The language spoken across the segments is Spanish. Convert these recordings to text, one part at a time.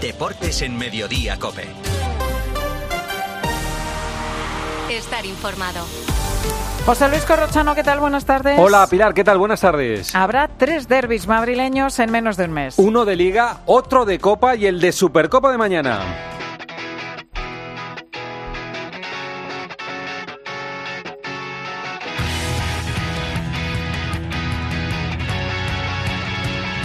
Deportes en Mediodía Cope. Estar informado. José Luis Corrochano, ¿qué tal? Buenas tardes. Hola Pilar, ¿qué tal? Buenas tardes. Habrá tres derbis madrileños en menos de un mes. Uno de Liga, otro de Copa y el de Supercopa de mañana.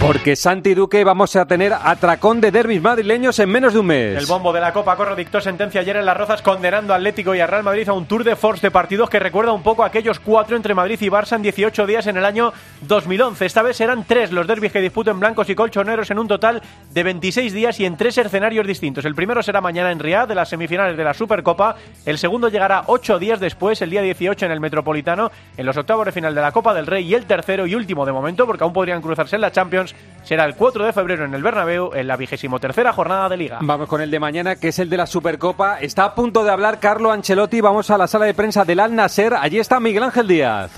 Porque Santi Duque vamos a tener atracón de derbis madrileños en menos de un mes. El bombo de la Copa Corro dictó sentencia ayer en Las Rozas condenando a Atlético y a Real Madrid a un tour de force de partidos que recuerda un poco a aquellos cuatro entre Madrid y Barça en 18 días en el año 2011. Esta vez serán tres los derbis que disputen blancos y colchoneros en un total de 26 días y en tres escenarios distintos. El primero será mañana en Riad de las semifinales de la Supercopa. El segundo llegará ocho días después, el día 18 en el Metropolitano, en los octavos de final de la Copa del Rey. Y el tercero y último de momento, porque aún podrían cruzarse en la Champions, será el 4 de febrero en el Bernabéu en la vigésimo tercera jornada de Liga. Vamos con el de mañana, que es el de la Supercopa. Está a punto de hablar Carlo Ancelotti. Vamos a la sala de prensa del Al Nasser. Allí está Miguel Ángel Díaz.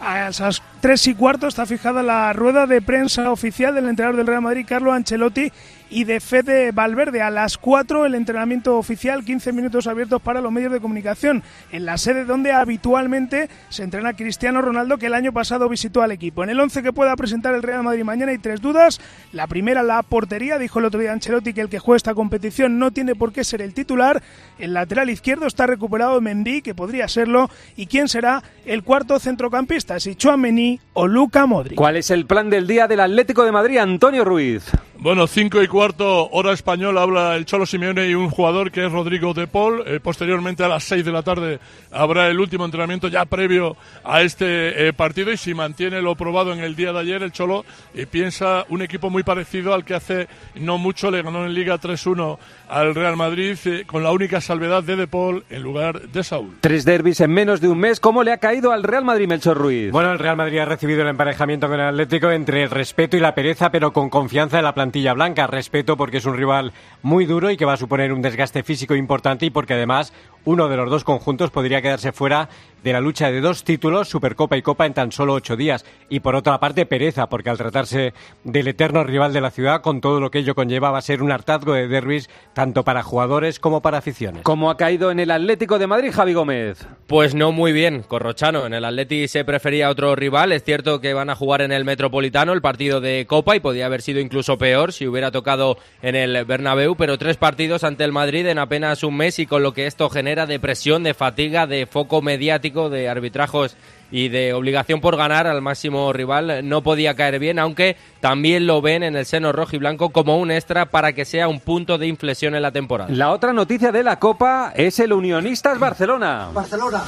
A esas tres y cuarto está fijada la rueda de prensa oficial del entrenador del Real Madrid, Carlo Ancelotti, y de Fede Valverde. A las 4 el entrenamiento oficial, 15 minutos abiertos para los medios de comunicación, en la sede donde habitualmente se entrena Cristiano Ronaldo, que el año pasado visitó al equipo. En el 11 que pueda presentar el Real Madrid mañana hay tres dudas. La primera, la portería. Dijo el otro día Ancelotti que el que juega esta competición no tiene por qué ser el titular. El lateral izquierdo está recuperado Mendy, que podría serlo. ¿Y quién será el cuarto centrocampista? Si Chouameni o Luca Modric. ¿Cuál es el plan del día del Atlético de Madrid, Antonio Ruiz? Bueno, cinco y cuarto, hora española, habla el Cholo Simeone y un jugador que es Rodrigo de Paul. Eh, posteriormente, a las seis de la tarde, habrá el último entrenamiento ya previo a este eh, partido. Y si mantiene lo probado en el día de ayer, el Cholo eh, piensa un equipo muy parecido al que hace no mucho le ganó en Liga 3-1 al Real Madrid, con la única salvedad de De Paul en lugar de Saúl. Tres derbis en menos de un mes. ¿Cómo le ha caído al Real Madrid, Melchor Ruiz? Bueno, el Real Madrid ha recibido el emparejamiento con el Atlético entre el respeto y la pereza, pero con confianza en la plantilla blanca. Respeto porque es un rival muy duro y que va a suponer un desgaste físico importante y porque además uno de los dos conjuntos podría quedarse fuera de la lucha de dos títulos, Supercopa y Copa, en tan solo ocho días. Y por otra parte, pereza, porque al tratarse del eterno rival de la ciudad, con todo lo que ello conlleva, va a ser un hartazgo de derbis tanto para jugadores como para aficiones. ¿Cómo ha caído en el Atlético de Madrid, Javi Gómez? Pues no muy bien, Corrochano. En el Atleti se prefería otro rival. Es cierto que van a jugar en el Metropolitano el partido de Copa y podía haber sido incluso peor si hubiera tocado en el Bernabéu, pero tres partidos ante el Madrid en apenas un mes y con lo que esto genera de presión, de fatiga, de foco mediático, de arbitrajos y de obligación por ganar al máximo rival no podía caer bien, aunque también lo ven en el seno rojo y blanco como un extra para que sea un punto de inflexión en la temporada. La otra noticia de la Copa es el Unionistas Barcelona. Barcelona.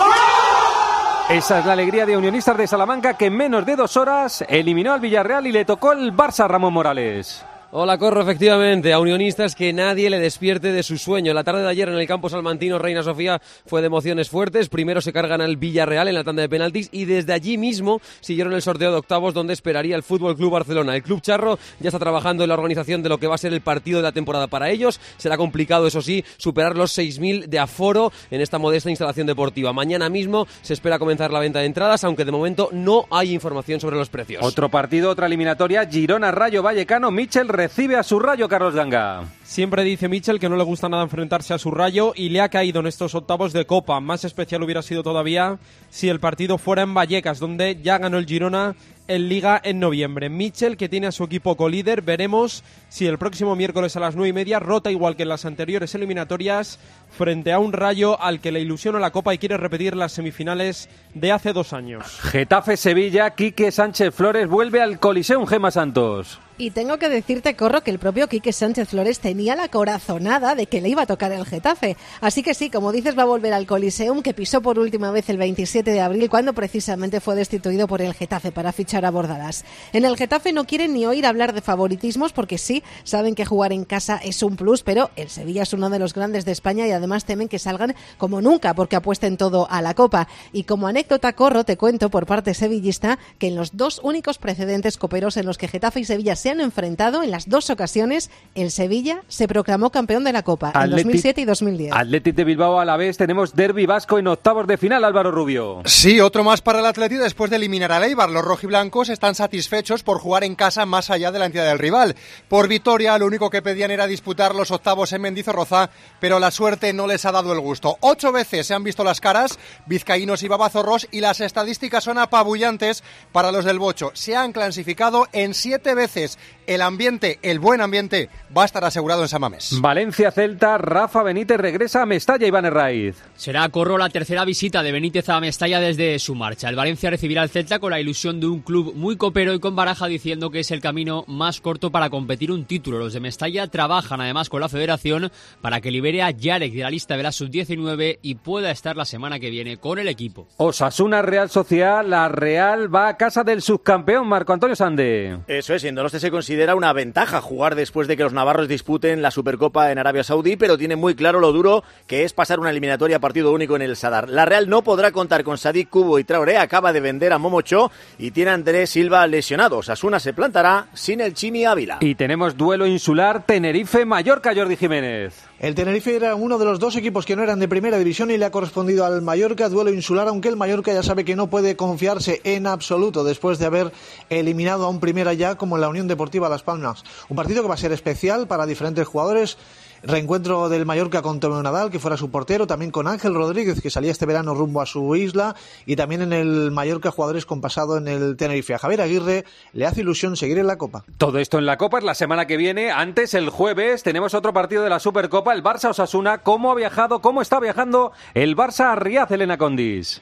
Esa es la alegría de Unionistas de Salamanca que en menos de dos horas eliminó al Villarreal y le tocó el Barça Ramón Morales. Hola, Corro, efectivamente, a Unionistas que nadie le despierte de su sueño. La tarde de ayer en el campo salmantino Reina Sofía fue de emociones fuertes. Primero se cargan al Villarreal en la tanda de penaltis y desde allí mismo siguieron el sorteo de octavos donde esperaría el Fútbol Club Barcelona. El Club Charro ya está trabajando en la organización de lo que va a ser el partido de la temporada para ellos. Será complicado, eso sí, superar los 6.000 de aforo en esta modesta instalación deportiva. Mañana mismo se espera comenzar la venta de entradas, aunque de momento no hay información sobre los precios. Otro partido, otra eliminatoria, Girona Rayo Vallecano, Michel recibe a su rayo Carlos Danga. Siempre dice Mitchell que no le gusta nada enfrentarse a su rayo y le ha caído en estos octavos de Copa. Más especial hubiera sido todavía si el partido fuera en Vallecas, donde ya ganó el Girona en Liga en noviembre. Mitchell, que tiene a su equipo colíder, veremos si el próximo miércoles a las nueve y media rota igual que en las anteriores eliminatorias frente a un rayo al que le ilusiona la Copa y quiere repetir las semifinales de hace dos años. Getafe Sevilla, Quique Sánchez Flores vuelve al Coliseum Gema Santos. Y tengo que decirte, Corro, que el propio Quique Sánchez Flores tenía la corazonada de que le iba a tocar el Getafe. Así que sí, como dices, va a volver al Coliseum, que pisó por última vez el 27 de abril, cuando precisamente fue destituido por el Getafe para fichar a Bordalas. En el Getafe no quieren ni oír hablar de favoritismos, porque sí, saben que jugar en casa es un plus, pero el Sevilla es uno de los grandes de España y además temen que salgan como nunca, porque apuesten todo a la Copa. Y como anécdota, Corro, te cuento por parte sevillista que en los dos únicos precedentes coperos en los que Getafe y Sevilla se han enfrentado, en las dos ocasiones, el Sevilla se proclamó campeón de la Copa en 2007 y 2010. Atlético de Bilbao a la vez tenemos derby vasco en octavos de final, Álvaro Rubio. Sí, otro más para el Atlético después de eliminar a Eibar. Los rojiblancos están satisfechos por jugar en casa más allá de la entidad del rival. Por victoria, lo único que pedían era disputar los octavos en Mendizorroza, pero la suerte no les ha dado el gusto. Ocho veces se han visto las caras, vizcaínos y babazorros, y las estadísticas son apabullantes para los del Bocho. Se han clasificado en siete veces. El ambiente, el buen ambiente, va a estar asegurado en. Valencia Celta, Rafa Benítez regresa a Mestalla, Iván Herraiz. Será Corro la tercera visita de Benítez a Mestalla desde su marcha. El Valencia recibirá al Celta con la ilusión de un club muy copero y con baraja diciendo que es el camino más corto para competir un título. Los de Mestalla trabajan además con la federación para que libere a Yarek de la lista de la sub-19 y pueda estar la semana que viene con el equipo. Osasuna Real Sociedad, la Real va a casa del subcampeón Marco Antonio Sande. Eso es, en Donostia se considera una ventaja jugar después de que los navarros disputen la Supercopa en Arabia Saudí, pero tiene muy claro lo duro que es pasar una eliminatoria a partido único en el Sadar. La Real no podrá contar con Sadik Kubo y Traoré, acaba de vender a Momocho y tiene a Andrés Silva lesionado. Osasuna se plantará sin el Chimi Ávila. Y tenemos duelo insular Tenerife-Mallorca, Jordi Jiménez. El Tenerife era uno de los dos equipos que no eran de primera división y le ha correspondido al Mallorca duelo insular, aunque el Mallorca ya sabe que no puede confiarse en absoluto después de haber eliminado a un primera ya como la Unión Deportiva Las Palmas. Un partido que va a ser especial para diferentes jugadores. Reencuentro del Mallorca con Tomeo Nadal, que fuera su portero, también con Ángel Rodríguez, que salía este verano rumbo a su isla, y también en el Mallorca jugadores con pasado en el Tenerife. A Javier Aguirre le hace ilusión seguir en la Copa. Todo esto en la Copa es la semana que viene. Antes, el jueves, tenemos otro partido de la Supercopa, el Barça-Osasuna. ¿Cómo ha viajado, cómo está viajando el Barça a Riaz, Elena Condis?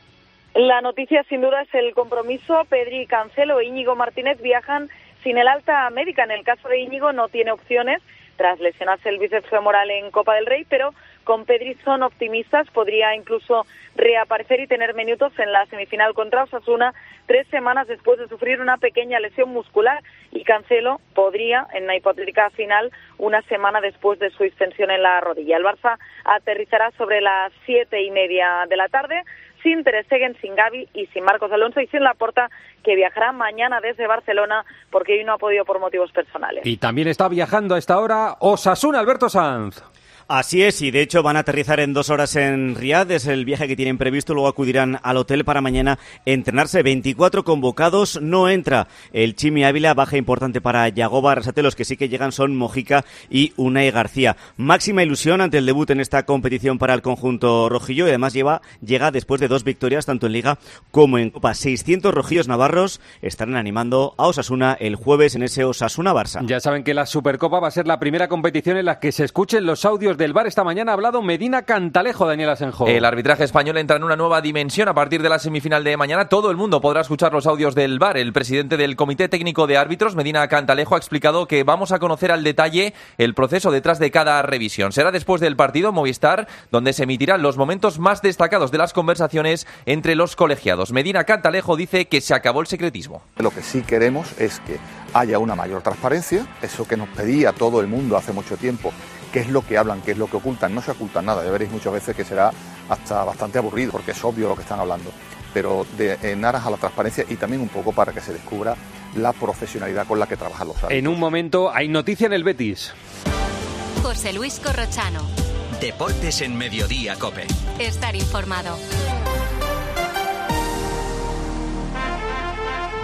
La noticia, sin duda, es el compromiso. Pedri Cancelo e Íñigo Martínez viajan sin el alta médica. En el caso de Íñigo no tiene opciones tras lesionarse el bíceps femoral en Copa del Rey, pero con Pedri son optimistas, podría incluso reaparecer y tener minutos en la semifinal contra Osasuna tres semanas después de sufrir una pequeña lesión muscular y Cancelo podría, en la hipotética final, una semana después de su extensión en la rodilla. El Barça aterrizará sobre las siete y media de la tarde sin Ter Stegen, sin Gaby y sin Marcos Alonso y sin Laporta, que viajará mañana desde Barcelona porque hoy no ha podido por motivos personales. Y también está viajando a esta hora Osasuna Alberto Sanz. Así es, y de hecho van a aterrizar en dos horas en Riad, es el viaje que tienen previsto, luego acudirán al hotel para mañana entrenarse. 24 convocados, no entra el Chimi Ávila, baja importante para Yagoba Arrasate, los que sí que llegan son Mojica y Unai García. Máxima ilusión ante el debut en esta competición para el conjunto rojillo y además lleva, llega después de dos victorias tanto en Liga como en Copa. 600 rojillos navarros estarán animando a Osasuna el jueves en ese Osasuna-Barça. Ya saben que la Supercopa va a ser la primera competición en la que se escuchen los audios del bar esta mañana ha hablado Medina Cantalejo, Daniel Asenjo. El arbitraje español entra en una nueva dimensión a partir de la semifinal de mañana. Todo el mundo podrá escuchar los audios del bar. El presidente del Comité Técnico de Árbitros, Medina Cantalejo, ha explicado que vamos a conocer al detalle el proceso detrás de cada revisión. Será después del partido Movistar, donde se emitirán los momentos más destacados de las conversaciones entre los colegiados. Medina Cantalejo dice que se acabó el secretismo. Lo que sí queremos es que haya una mayor transparencia, eso que nos pedía todo el mundo hace mucho tiempo qué es lo que hablan, qué es lo que ocultan. No se ocultan nada, ya veréis muchas veces que será hasta bastante aburrido, porque es obvio lo que están hablando. Pero de, en aras a la transparencia y también un poco para que se descubra la profesionalidad con la que trabajan los árbitros. En un momento hay noticia en el Betis. José Luis Corrochano. Deportes en Mediodía, Cope. Estar informado.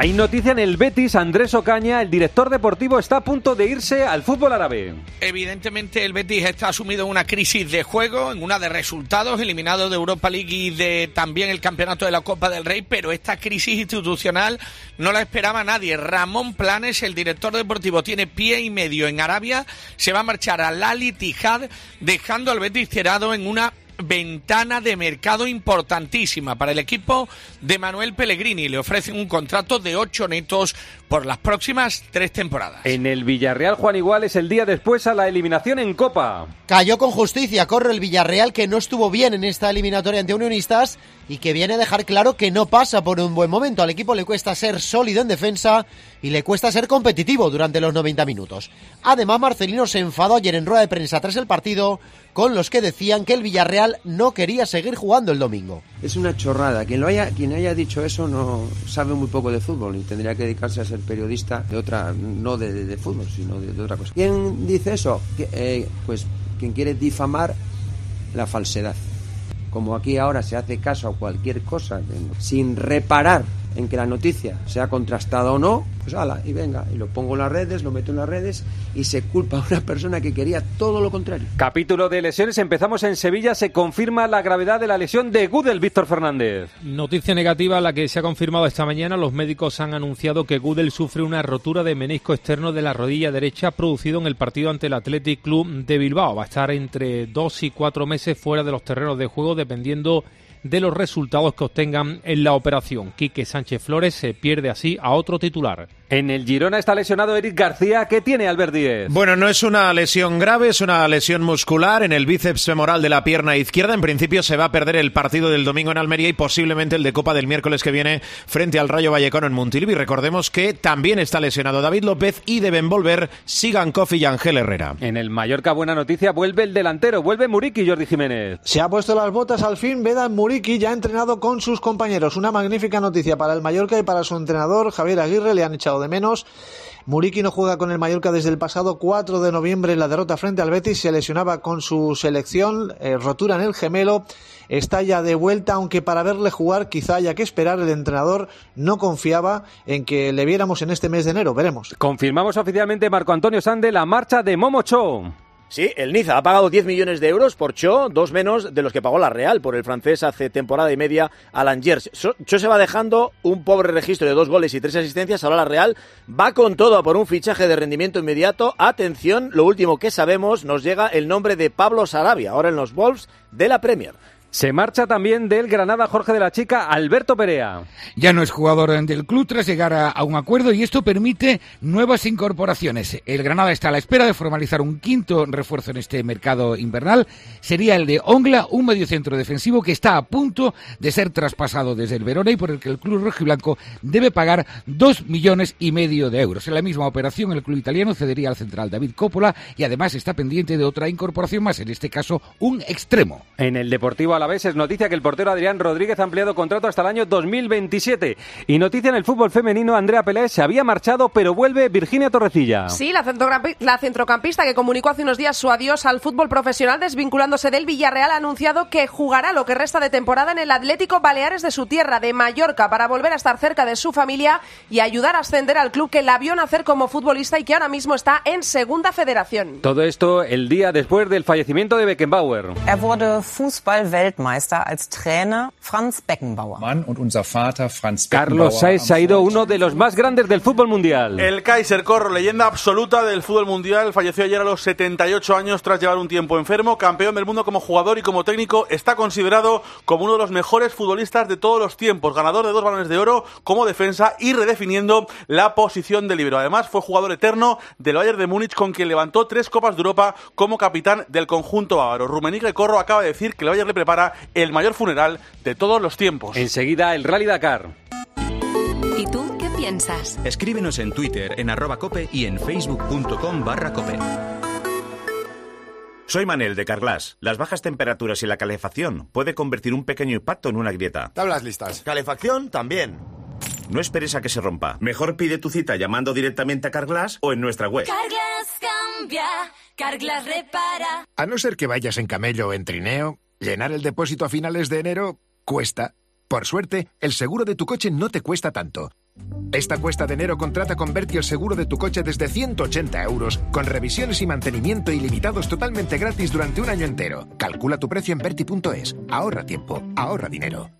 Hay noticia en el Betis, Andrés Ocaña, el director deportivo, está a punto de irse al fútbol árabe. Evidentemente el Betis está sumido en una crisis de juego, en una de resultados, eliminado de Europa League y de también el campeonato de la Copa del Rey, pero esta crisis institucional no la esperaba nadie. Ramón Planes, el director deportivo, tiene pie y medio en Arabia, se va a marchar al Al Ittihad, dejando al Betis tirado en una ventana de mercado importantísima para el equipo de Manuel Pellegrini. Le ofrecen un contrato de ocho netos por las próximas tres temporadas. En el Villarreal, Juan Igual es el día después a la eliminación en Copa. Cayó con justicia, corre el Villarreal que no estuvo bien en esta eliminatoria ante Unionistas y que viene a dejar claro que no pasa por un buen momento. Al equipo le cuesta ser sólido en defensa y le cuesta ser competitivo durante los 90 minutos. Además, Marcelino se enfadó ayer en rueda de prensa tras el partido con los que decían que el Villarreal no quería seguir jugando el domingo. Es una chorrada. Quien, lo haya, quien haya dicho eso no sabe muy poco de fútbol y tendría que dedicarse a ser periodista de otra, no de, de fútbol, sino de, otra cosa. ¿Quién dice eso? Eh, pues quien quiere difamar la falsedad. Como aquí ahora se hace caso a cualquier cosa sin reparar en que la noticia sea contrastada o no, pues ala, y venga, y lo pongo en las redes, lo meto en las redes y se culpa a una persona que quería todo lo contrario. Capítulo de lesiones, empezamos en Sevilla, se confirma la gravedad de la lesión de Gudel, Víctor Fernández. Noticia negativa la que se ha confirmado esta mañana, los médicos han anunciado que Gudel sufre una rotura de menisco externo de la rodilla derecha producido en el partido ante el Athletic Club de Bilbao. Va a estar entre dos y cuatro meses fuera de los terrenos de juego dependiendo de los resultados que obtengan en la operación. Quique Sánchez Flores se pierde así a otro titular. En el Girona está lesionado Eric García. ¿Qué tiene Albert Díez? Bueno, no es una lesión grave, es una lesión muscular en el bíceps femoral de la pierna izquierda. En principio se va a perder el partido del domingo en Almería y posiblemente el de Copa del miércoles que viene frente al Rayo Vallecano en Montilvi. Recordemos que también está lesionado David López y deben volver Sigan Kofi y Ángel Herrera. En el Mallorca, buena noticia, vuelve el delantero, vuelve Muriqui, Jordi Jiménez. Se ha puesto las botas al fin, Vedan Muriqui ya ha entrenado con sus compañeros. Una magnífica noticia para el Mallorca y para su entrenador Javier Aguirre, le han echado de menos. Muriqui no juega con el Mallorca desde el pasado 4 de noviembre en la derrota frente al Betis. Se lesionaba con su selección, eh, rotura en el gemelo. Está ya de vuelta, aunque para verle jugar quizá haya que esperar. El entrenador no confiaba en que le viéramos en este mes de enero. Veremos. Confirmamos oficialmente, Marco Antonio Sande, la marcha de Momocho. Sí, el Niza ha pagado 10 millones de euros por Cho, dos menos de los que pagó la Real por el francés hace temporada y media al Angers. Cho se va dejando un pobre registro de dos goles y tres asistencias. Ahora la Real va con todo a por un fichaje de rendimiento inmediato. Atención, lo último que sabemos, nos llega el nombre de Pablo Sarabia, ahora en los Wolves de la Premier. Se marcha también del Granada Jorge de la Chica Alberto Perea. Ya no es jugador del club tras llegar a, a, un acuerdo y esto permite nuevas incorporaciones. El Granada está a la espera de formalizar un quinto refuerzo en este mercado invernal. Sería el de Ongla, un mediocentro defensivo que está a punto de ser traspasado desde el Verona y por el que el club rojiblanco debe pagar dos millones y medio de euros. En la misma operación el club italiano cedería al central David Coppola y además está pendiente de otra incorporación más, en este caso un extremo. En el Deportivo a la vez es noticia que el portero Adrián Rodríguez ha ampliado contrato hasta el año 2027. Y noticia en el fútbol femenino, Andrea Pelé se había marchado, pero vuelve Virginia Torrecilla. Sí, la, la centrocampista que comunicó hace unos días su adiós al fútbol profesional desvinculándose del Villarreal ha anunciado que jugará lo que resta de temporada en el Atlético Baleares de su tierra, de Mallorca, para volver a estar cerca de su familia y ayudar a ascender al club que la vio nacer como futbolista y que ahora mismo está en segunda federación. Todo esto el día después del fallecimiento de Beckenbauer. Er wurde Fußball-Weltmeister als Trainer Franz Beckenbauer. Mann und unser Vater Franz Carlos Saez ha ido uno de los más grandes del fútbol mundial. El Kaiser Corro, leyenda absoluta del fútbol mundial, falleció ayer a los 78 años tras llevar un tiempo enfermo. Campeón del mundo como jugador y como técnico, está considerado como uno de los mejores futbolistas de todos los tiempos. Ganador de dos balones de oro como defensa y redefiniendo la posición de libero. Además, fue jugador eterno del Bayern de Múnich con quien levantó tres Copas de Europa como capitán del conjunto bávaro. Rumenique Corro acaba de decir que el Bayern le prepara el mayor funeral de todos los tiempos. Enseguida el Rally Dakar. ¿Y tú qué piensas? Escríbenos en Twitter en arroba cope y en facebook.com barra cope. Soy Manel de Carglass. Las bajas temperaturas y la calefacción puede convertir un pequeño impacto en una grieta. Tablas listas. Calefacción también. No esperes a que se rompa. Mejor pide tu cita llamando directamente a Carglass o en nuestra web. Carglass cambia, Carglass repara. A no ser que vayas en camello o en trineo, llenar el depósito a finales de enero cuesta. Por suerte, el seguro de tu coche no te cuesta tanto. Esta cuesta de enero contrata con Berti el seguro de tu coche desde 180 euros, con revisiones y mantenimiento ilimitados totalmente gratis durante un año entero. Calcula tu precio en Berti.es. Ahorra tiempo, ahorra dinero.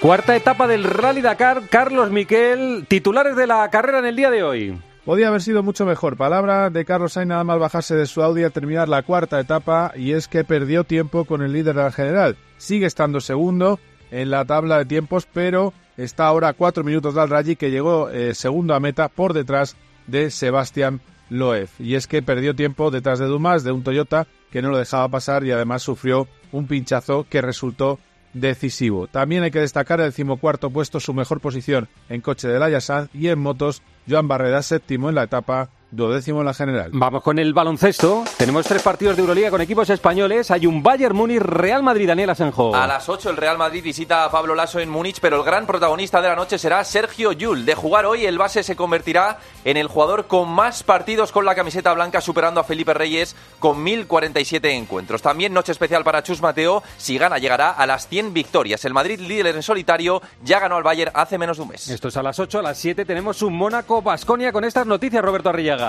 Cuarta etapa del Rally Dakar, Carlos Miquel, titulares de la carrera en el día de hoy. Podía haber sido mucho mejor. Palabra de Carlos Sainz nada más bajarse de su Audi a terminar la cuarta etapa y es que perdió tiempo con el líder de la general. Sigue estando segundo en la tabla de tiempos, pero está ahora a cuatro minutos del Rally que llegó eh, segundo a meta por detrás de Sebastián Loeb. Y es que perdió tiempo detrás de Dumas, de un Toyota que no lo dejaba pasar y además sufrió un pinchazo que resultó decisivo. También hay que destacar el decimocuarto puesto, su mejor posición en coche de la y en motos, Joan Barreda séptimo en la etapa duodécimo en la general. Vamos con el baloncesto. Tenemos tres partidos de Euroliga con equipos españoles. Hay un Bayern Múnich Real Madrid, Daniel Asenjo. A las 8 el Real Madrid visita a Pablo Lasso en Múnich, pero el gran protagonista de la noche será Sergio Yul. De jugar hoy, el base se convertirá en el jugador con más partidos con la camiseta blanca, superando a Felipe Reyes con 1047 encuentros. También noche especial para Chus Mateo. Si gana, llegará a las 100 victorias. El Madrid, líder en solitario, ya ganó al Bayern hace menos de un mes. Esto es a las 8, a las 7 tenemos un Mónaco Basconia con estas noticias, Roberto Arrillaga.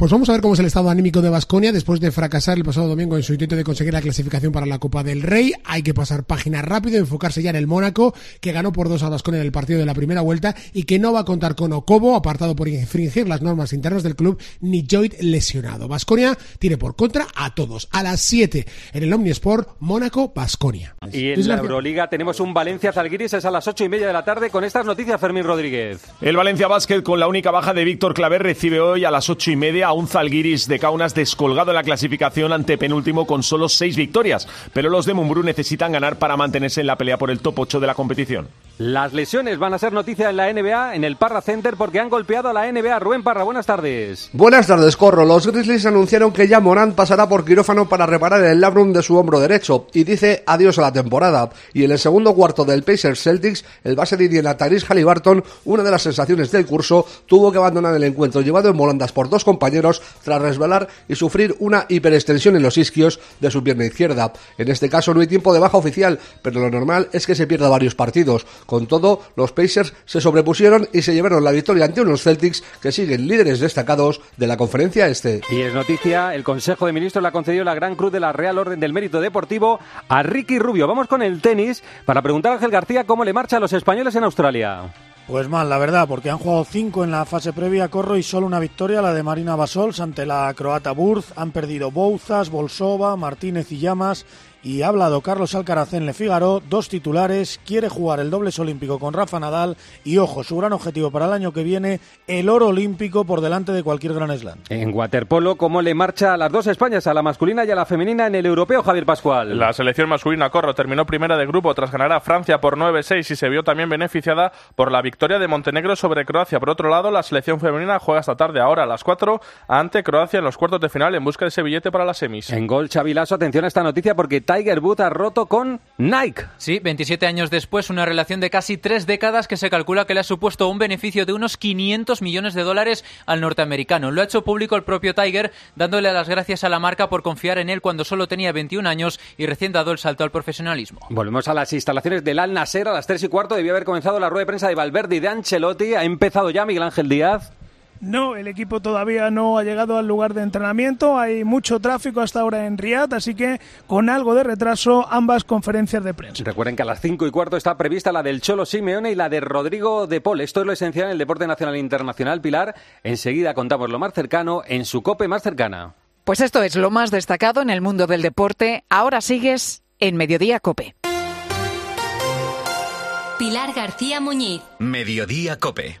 Pues vamos a ver cómo es el estado anímico de Basconia después de fracasar el pasado domingo en su intento de conseguir la clasificación para la Copa del Rey. Hay que pasar página rápido, enfocarse ya en el Mónaco, que ganó por dos a Basconia en el partido de la primera vuelta y que no va a contar con Ocobo, apartado por infringir las normas internas del club, ni Joyd lesionado. Basconia tiene por contra a todos. A las 7 en el Omnisport, Mónaco, Basconia. Y en la Euroliga tenemos un Valencia Zalgiris, es a las 8 y media de la tarde con estas noticias, Fermín Rodríguez. El Valencia Basket, con la única baja de Víctor Claver, recibe hoy a las 8 y media a un Zalgiris de Kaunas descolgado en la clasificación ante penúltimo con solo seis victorias. Pero los de Mumbrú necesitan ganar para mantenerse en la pelea por el top 8 de la competición. Las lesiones van a ser noticia en la NBA, en el Parra Center, porque han golpeado a la NBA. Rubén Parra, buenas tardes. Buenas tardes, Corro. Los Grizzlies anunciaron que ya Morant pasará por quirófano para reparar el labrum de su hombro derecho y dice adiós a la temporada. Y en el segundo cuarto del Pacers Celtics, el base de Indiana Tyrese Halliburton, una de las sensaciones del curso, tuvo que abandonar el encuentro llevado en volandas por dos compañeros tras resbalar y sufrir una hiperextensión en los isquios de su pierna izquierda. En este caso no hay tiempo de baja oficial, pero lo normal es que se pierda varios partidos. Con todo, los Pacers se sobrepusieron y se llevaron la victoria ante unos Celtics que siguen líderes destacados de la conferencia este. Y es noticia, el Consejo de Ministros le ha concedido la Gran Cruz de la Real Orden del Mérito Deportivo a Ricky Rubio. Vamos con el tenis para preguntar a Ángel García cómo le marcha a los españoles en Australia. Pues mal, la verdad, porque han jugado cinco en la fase previa, Corro, y solo una victoria, la de Marina Basols ante la croata Burz. Han perdido Bouzas, Bolsova, Martínez y Llamas y ha hablado Carlos Alcaraz en Le Figaro, dos titulares, quiere jugar el dobles olímpico con Rafa Nadal y ojo, su gran objetivo para el año que viene, el oro olímpico por delante de cualquier gran slam. En waterpolo, ¿cómo le marcha a las dos Españas, a la masculina y a la femenina en el europeo, Javier Pascual? La selección masculina Corro terminó primera de grupo tras ganar a Francia por 9-6 y se vio también beneficiada por la victoria de Montenegro sobre Croacia. Por otro lado, la selección femenina juega esta tarde ahora a las 4 ante Croacia en los cuartos de final en busca de ese billete para las semis. En gol, Chavilaso, atención a esta noticia porque Tiger Woods ha roto con Nike. Sí, 27 años después, una relación de casi tres décadas que se calcula que le ha supuesto un beneficio de unos 500 millones de dólares al norteamericano. Lo ha hecho público el propio Tiger, dándole las gracias a la marca por confiar en él cuando solo tenía 21 años y recién dado el salto al profesionalismo. Volvemos a las instalaciones del Al Nasser a las 3 y cuarto. Debía haber comenzado la rueda de prensa de Valverde y de Ancelotti. Ha empezado ya Miguel Ángel Díaz. No, el equipo todavía no ha llegado al lugar de entrenamiento. Hay mucho tráfico hasta ahora en Riyadh, así que con algo de retraso ambas conferencias de prensa. Recuerden que a las 5 y cuarto está prevista la del Cholo Simeone y la de Rodrigo de Paul. Esto es lo esencial en el deporte nacional e internacional, Pilar. Enseguida contamos lo más cercano en su cope más cercana. Pues esto es lo más destacado en el mundo del deporte. Ahora sigues en Mediodía Cope. Pilar García Muñiz. Mediodía Cope.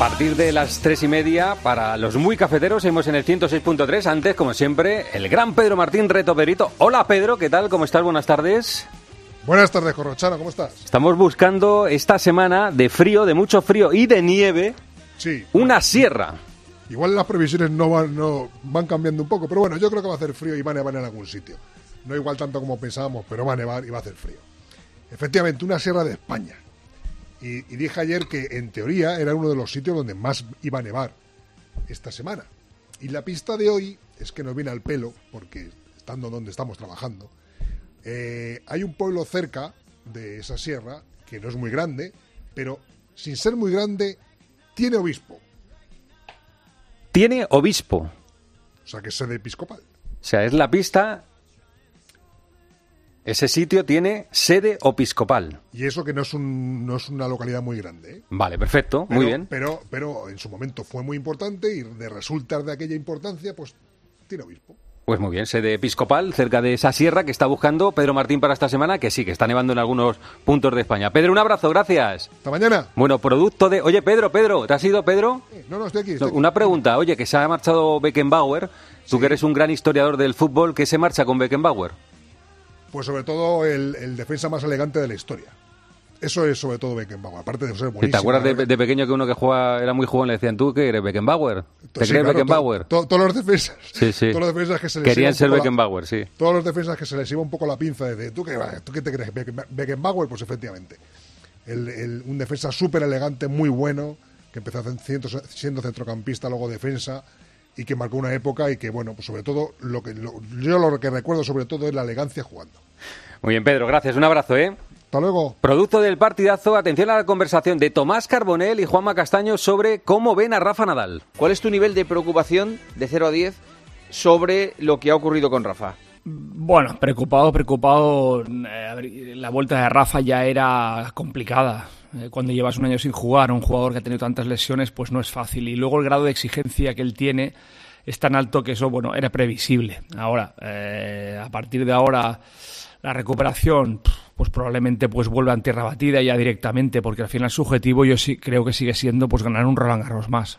Partir de las tres y media, para los muy cafeteros, seguimos en el 106.3. Antes, como siempre, el gran Pedro Martín Reto Perito. Hola Pedro, ¿qué tal? ¿Cómo estás? Buenas tardes. Buenas tardes, Corrochano, ¿cómo estás? Estamos buscando esta semana de frío, de mucho frío y de nieve Sí. Una sierra. Igual las previsiones no van, no van cambiando un poco, pero bueno, yo creo que va a hacer frío y va a nevar en algún sitio. No igual tanto como pensábamos, pero va a nevar y va a hacer frío. Efectivamente, una sierra de España. Y, y dije ayer que en teoría era uno de los sitios donde más iba a nevar esta semana. Y la pista de hoy es que nos viene al pelo, porque estando donde estamos trabajando, eh, hay un pueblo cerca de esa sierra que no es muy grande, pero sin ser muy grande, tiene obispo. Tiene obispo. O sea, que es sede episcopal. O sea, es la pista. Ese sitio tiene sede episcopal. Y eso que no es, un, no es una localidad muy grande. ¿eh? Vale, perfecto, Pero- muy bien. Pero, pero en su momento fue muy importante y de resultas de aquella importancia, pues tiene obispo. Pues muy bien, sede episcopal cerca de esa sierra que está buscando Pedro Martín para esta semana, que sí, que está nevando en algunos puntos de España. Pedro, un abrazo, gracias. Hasta mañana. Bueno, producto de... Oye, Pedro, Pedro, ¿te has ido, Pedro? No, no, estoy aquí. No, estoy aquí. una pregunta, oye, que se ha marchado Beckenbauer, tú que eres un gran historiador del fútbol, ¿qué se marcha con Beckenbauer? Pues sobre todo el, el defensa más elegante de la historia. Eso es sobre todo Beckenbauer, aparte de ser buenísimo. ¿Te acuerdas de, de pequeño que uno que jugaba era muy joven le decían tú que eres Beckenbauer? ¿Te Sí, crees claro, Beckenbauer? to- to- todos los defensas. Sí, sí. Todos los defensas que se les Querían ser poco la- Beckenbauer, sí. Todos los defensas que se les iba un poco la pinza de, ¿tú, qué, ¿tú qué te crees? Becken- Beckenbauer, pues efectivamente. El- el- un defensa súper elegante, muy bueno, que empezó siendo, siendo centrocampista, luego defensa, y que marcó una época y que, bueno, pues sobre todo, lo que lo- yo lo que recuerdo sobre todo es la elegancia jugando. Muy bien, Pedro, gracias. Un abrazo, ¿eh? Hasta luego. Producto del partidazo, atención a la conversación de Tomás Carbonell y Juanma Castaño sobre cómo ven a Rafa Nadal. ¿Cuál es tu nivel de preocupación de 0 a 10 sobre lo que ha ocurrido con Rafa? Bueno, preocupado, preocupado. Eh, la vuelta de Rafa ya era complicada. Eh, Cuando llevas un año sin jugar, un jugador que ha tenido tantas lesiones, pues no es fácil. Y luego el grado de exigencia que él tiene es tan alto que eso, bueno, era previsible. Ahora, eh, a partir de ahora, la recuperación, pues probablemente pues vuelva en tierra batida ya directamente, porque al final su objetivo yo sí creo que sigue siendo pues ganar un Roland Garros más.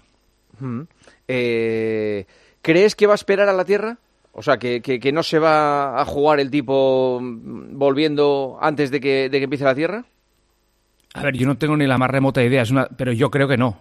Eh, ¿Crees que va a esperar a la Tierra? O sea, que, que- que no se va a jugar el tipo mm, volviendo antes de que, de que empiece la Tierra. A ver, yo no tengo ni la más remota idea, es una, pero yo creo que no.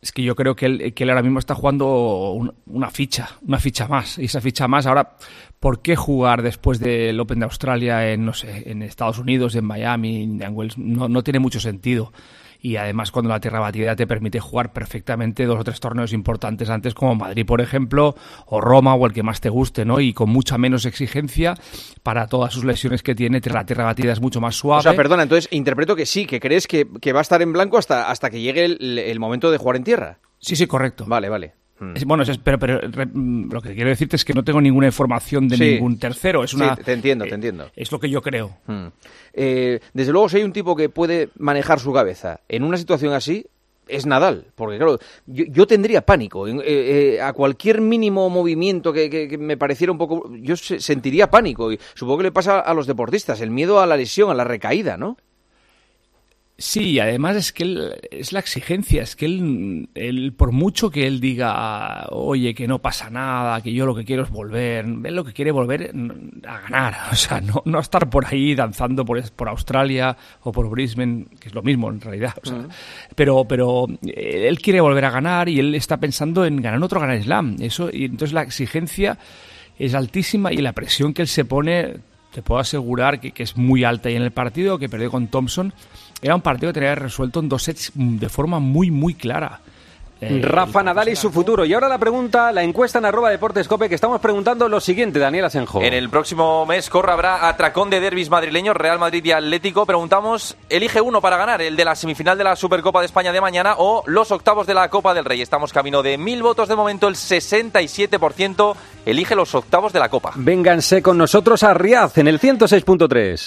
Es que yo creo que él, que él ahora mismo está jugando un- una ficha, una ficha más. Y esa ficha más, ahora, ¿por qué jugar después del Open de Australia en, no sé, en Estados Unidos, en Miami, en Wells? No, no tiene mucho sentido. Y además, cuando la tierra batida te permite jugar perfectamente dos o tres torneos importantes antes, como Madrid, por ejemplo, o Roma, o el que más te guste, ¿no? Y con mucha menos exigencia para todas sus lesiones que tiene. La tierra batida es mucho más suave. O sea, perdona, entonces interpreto que sí, que crees que, que va a estar en blanco hasta, hasta que llegue el, el momento de jugar en tierra. Sí, sí, correcto. Vale, vale. Es- bueno, pero, pero re- mm, lo que quiero decirte es que no tengo ninguna información de Sí. ningún tercero. Es Sí, una, te entiendo, te eh, entiendo. Es lo que yo creo. Mm. Eh, desde luego, si hay un tipo que puede manejar su cabeza en una situación así, es Nadal. Porque, claro, yo, yo tendría pánico. Eh, eh, a cualquier mínimo movimiento que, que- que me pareciera un poco. Yo se- sentiría pánico. Y supongo que le pasa a los deportistas, el miedo a la lesión, a la recaída, ¿no? Sí, y además es que él, es la exigencia, es que él, él, por mucho que él diga, oye, que no pasa nada, que yo lo que quiero es volver, él lo que quiere volver a ganar, o sea, no, no estar por ahí danzando por, por Australia o por Brisbane, que es lo mismo en realidad, o sea, pero, pero eh, él quiere volver a ganar y él está pensando en ganar otro Grand Slam, eso, y entonces la exigencia es altísima y la presión que él se pone, te puedo asegurar que, que es muy alta. Y en el partido que perdió con Thompson, era un partido que tenía resuelto en dos sets mm, de forma muy, muy clara. Eh, Rafa Nadal y su futuro. Y ahora la pregunta, la encuesta en arroba deportescope, que estamos preguntando lo siguiente, Daniel Asenjo. En el próximo mes, Corra, habrá atracón de derbis madrileños, Real Madrid y Atlético. Preguntamos, elige uno para ganar, el de la semifinal de la Supercopa de España de mañana o los octavos de la Copa del Rey. Estamos camino de mil votos de momento, el 67% elige los octavos de la Copa. Vénganse con nosotros a Riaz en el 106.3.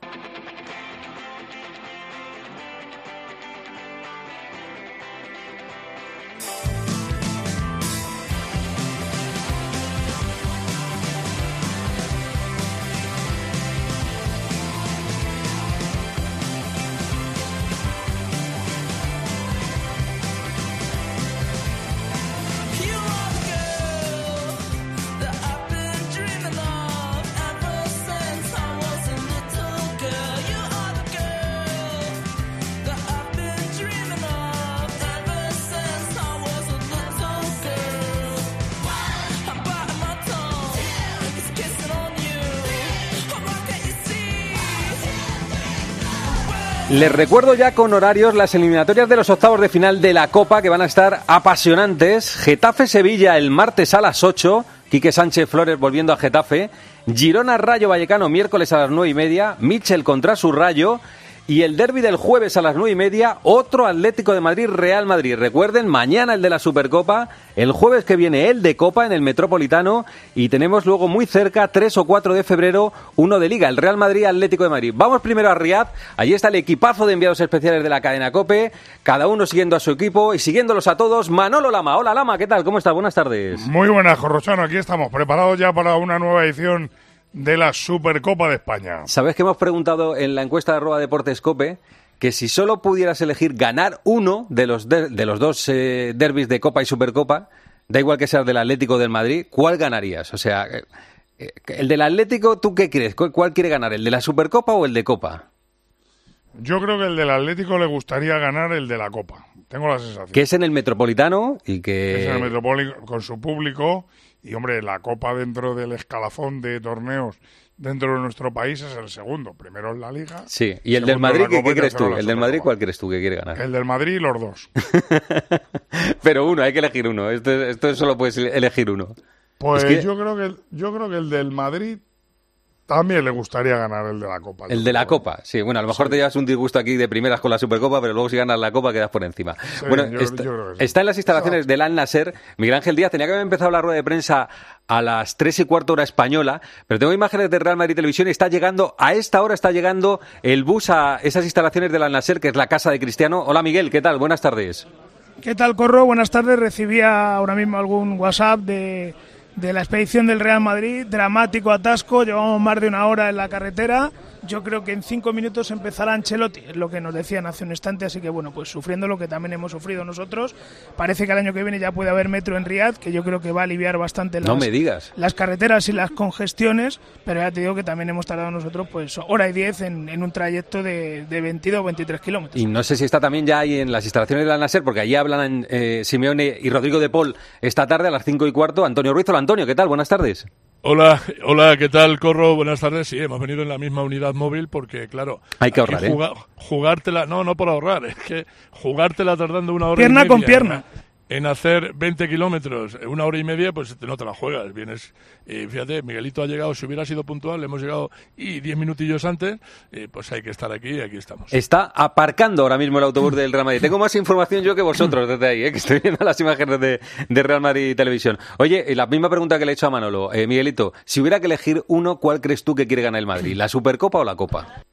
Les recuerdo ya con horarios las eliminatorias de los octavos de final de la Copa que van a estar apasionantes. Getafe-Sevilla el martes a las 8. Quique Sánchez Flores volviendo a Getafe. Girona Rayo Vallecano miércoles a las nueve y media. Michel contra su Rayo. Y el derby del jueves a las nueve y media, otro Atlético de Madrid, Real Madrid. Recuerden, mañana el de la Supercopa, el jueves que viene el de Copa en el Metropolitano y tenemos luego muy cerca, 3 o 4 de febrero, uno de Liga, el Real Madrid Atlético de Madrid. Vamos primero a Riad, allí está el equipazo de enviados especiales de la cadena Cope, cada uno siguiendo a su equipo y siguiéndolos a todos. Manolo Lama, hola Lama, ¿qué tal? ¿Cómo estás? Buenas tardes. Muy buenas, Corrochano, aquí estamos, preparados ya para una nueva edición de la Supercopa de España. ¿Sabes que hemos preguntado en la encuesta de arroba Deportes Cope que si solo pudieras elegir ganar uno de los, de, de los dos eh, derbis de Copa y Supercopa, da igual que sea del Atlético o del Madrid, ¿cuál ganarías? O sea, eh, eh, el del Atlético, ¿tú qué crees? ¿Cuál, ¿Cuál quiere ganar? ¿El de la Supercopa o el de Copa? Yo creo que el del Atlético le gustaría ganar el de la Copa. Tengo la sensación. Que es en el Metropolitano y que... Es en el Metropolitano con su público y, hombre, la Copa dentro del escalafón de torneos dentro de nuestro país es el segundo. Primero es la Liga. Sí, y el del Madrid, ¿qué, qué crees tú? ¿El del Madrid cuál crees tú que quiere ganar? El del Madrid los dos. Pero uno, hay que elegir uno. Esto, esto solo puedes elegir uno. Pues es que... yo, creo que, yo creo que el del Madrid también le gustaría ganar el de la Copa. El de la Copa, sí. Bueno, a lo mejor sí. te llevas un disgusto aquí de primeras con la Supercopa, pero luego si ganas la Copa quedas por encima. Sí, bueno, yo, está, yo sí. está, en las instalaciones del Al Nasser. Miguel Ángel Díaz tenía que haber empezado la rueda de prensa a las tres y cuarto hora española, pero tengo imágenes de Real Madrid Televisión y está llegando, a esta hora está llegando el bus a esas instalaciones del Al Nasser, que es la casa de Cristiano. Hola Miguel, ¿qué tal? Buenas tardes. ¿Qué tal, Corro? Buenas tardes. Recibía ahora mismo algún WhatsApp de de la expedición del Real Madrid, dramático atasco, llevamos más de una hora en la carretera. Yo creo que en cinco minutos empezará Ancelotti, es lo que nos decían hace un instante, así que bueno, pues sufriendo lo que también hemos sufrido nosotros. Parece que el año que viene ya puede haber metro en Riyadh, que yo creo que va a aliviar bastante las, no me digas. las carreteras y las congestiones, pero ya te digo que también hemos tardado nosotros pues hora y diez en, en un trayecto de, de, 22 o 23 kilómetros. Y no sé si está también ya ahí en las instalaciones de la Nasser, porque allí hablan eh, Simeone y Rodrigo de Paul esta tarde a las cinco y cuarto. Antonio Ruiz, Antonio, ¿qué tal? Buenas tardes. Hola, hola, ¿qué tal, Corro? Buenas tardes. Sí, hemos venido en la misma unidad móvil porque, claro, hay que ahorrar, ¿eh? jugártela, no, no por ahorrar, es que jugártela tardando una hora pierna y media. con pierna. En hacer 20 kilómetros, una hora y media, pues no te la juegas. Vienes, y fíjate, Miguelito ha llegado, si hubiera sido puntual, hemos llegado y 10 minutillos antes, y pues hay que estar aquí y aquí estamos. Está aparcando ahora mismo el autobús del Real Madrid. Tengo más información yo que vosotros desde ahí, ¿eh? que estoy viendo las imágenes de, de, Real Madrid Televisión. Oye, la misma pregunta que le he hecho a Manolo. Eh, Miguelito, si hubiera que elegir uno, ¿cuál crees tú que quiere ganar el Madrid? ¿La Supercopa o la Copa?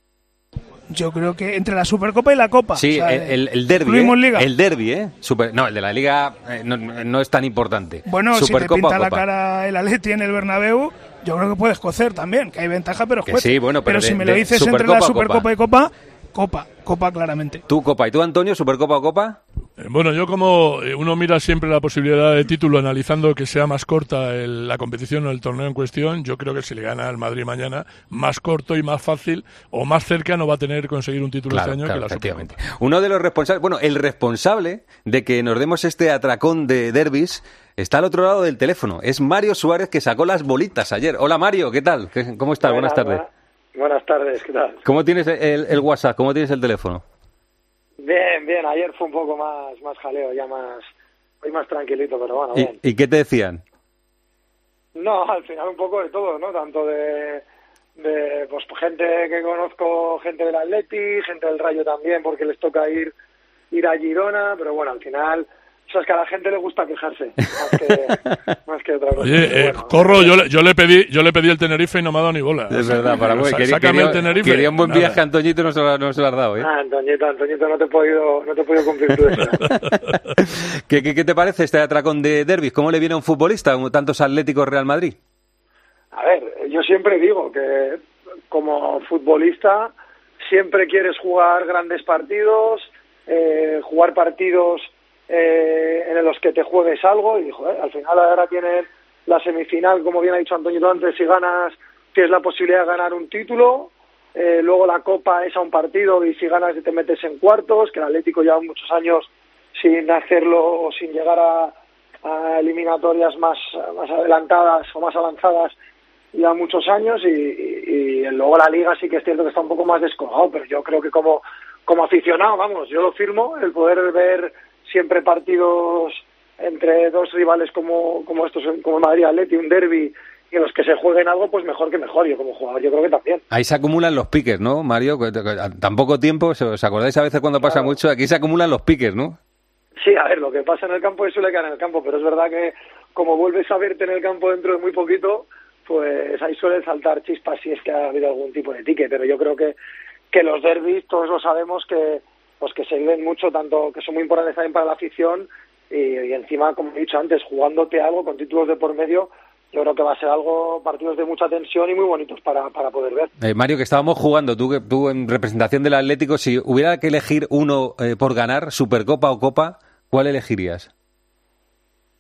Yo creo que entre la Supercopa y la Copa. Sí, o sea, el, el derby. ¿eh? Liga. El derby, ¿eh? Super, no, el de la Liga eh, no, no, es tan importante. Bueno, Supercopa si te pinta la cara el Atleti en el Bernabéu, yo creo que puedes cocer también, que hay ventaja, pero que sí, bueno, pero, pero de, si me lo dices entre la Supercopa Copa. y Copa, Copa, Copa claramente. ¿Tú Copa y tú Antonio, Supercopa o Copa? Bueno, yo como eh, uno mira siempre la posibilidad de título analizando que sea más corta el, la competición o el torneo en cuestión, yo creo que si le gana al Madrid mañana, más corto y más fácil o más cerca no va a tener conseguir un título claro, este año claro, que la efectivamente. Uno de los responsables, bueno, el responsable de que nos demos este atracón de derbis está al otro lado del teléfono. Es Mario Suárez que sacó las bolitas ayer. Hola Mario, ¿qué tal? ¿Cómo estás? Buenas, Buenas tardes. Buenas tardes, ¿qué tal? ¿Cómo tienes el, el WhatsApp? ¿Cómo tienes el teléfono? Bien, bien, ayer fue un poco más, más jaleo, ya más, hoy más tranquilito, pero bueno, bien. ¿Y, ¿Y, qué te decían? No, al final un poco de todo, ¿no? Tanto de, de pues gente que conozco, gente del Atleti, gente del Rayo también, porque les toca ir, ir a Girona, pero bueno, al final o sea, es que a la gente le gusta quejarse, más que, más que otra cosa. Oye, eh, bueno, Corro, yo le, yo, le pedí, yo le pedí el Tenerife y no me ha dado ni bola. Es verdad, para mí. Quería, Sácame quería, el Tenerife. Quería un buen Nada. viaje a Antoñito y no se, lo, no se lo has dado, ¿eh? Ah, Antoñito, Antoñito, no te he podido, no te he podido cumplir tu deseo. ¿Qué, qué, ¿Qué te parece este atracón de derbis? ¿Cómo le viene a un futbolista, como tantos Atléticos Real Madrid? A ver, yo siempre digo que como futbolista siempre quieres jugar grandes partidos, eh, jugar partidos eh, en los que te juegues algo y joder, al final ahora tienen la semifinal, como bien ha dicho Antonio antes, si ganas tienes la posibilidad de ganar un título, eh, luego la Copa es a un partido y si ganas te metes en cuartos, que el Atlético lleva muchos años sin hacerlo o sin llegar a, eliminatorias más, más adelantadas o más avanzadas ya muchos años y, y, y, luego la liga sí que es cierto que está un poco más descolgado, pero yo creo que como como aficionado, vamos, yo lo firmo, el poder ver siempre partidos entre dos rivales como, como estos, como Madrid Atleti, un derby, y en los que se jueguen algo, pues mejor que mejor. Yo como jugador, yo creo que también. Ahí se acumulan los piques, ¿no, Mario? Tan poco tiempo, ¿os acordáis a veces cuando pasa mucho? Aquí se acumulan los piques, ¿no? Sí, a ver, lo que pasa en el campo es suele quedar en el campo, pero es verdad que como vuelves a verte en el campo dentro de muy poquito, pues ahí suelen saltar chispas si es que ha habido algún tipo de tique, pero yo creo que, que los derbis, todos lo sabemos que pues que se viven mucho, tanto que son muy importantes también para la afición y, y encima, como he dicho antes, jugándote algo con títulos de por medio, yo creo que va a ser algo, partidos de mucha tensión y muy bonitos para, para poder ver. Eh, Mario, que estábamos jugando, tú, que- tú en representación del Atlético, si hubiera que elegir uno eh, por ganar, Supercopa o Copa, ¿cuál elegirías?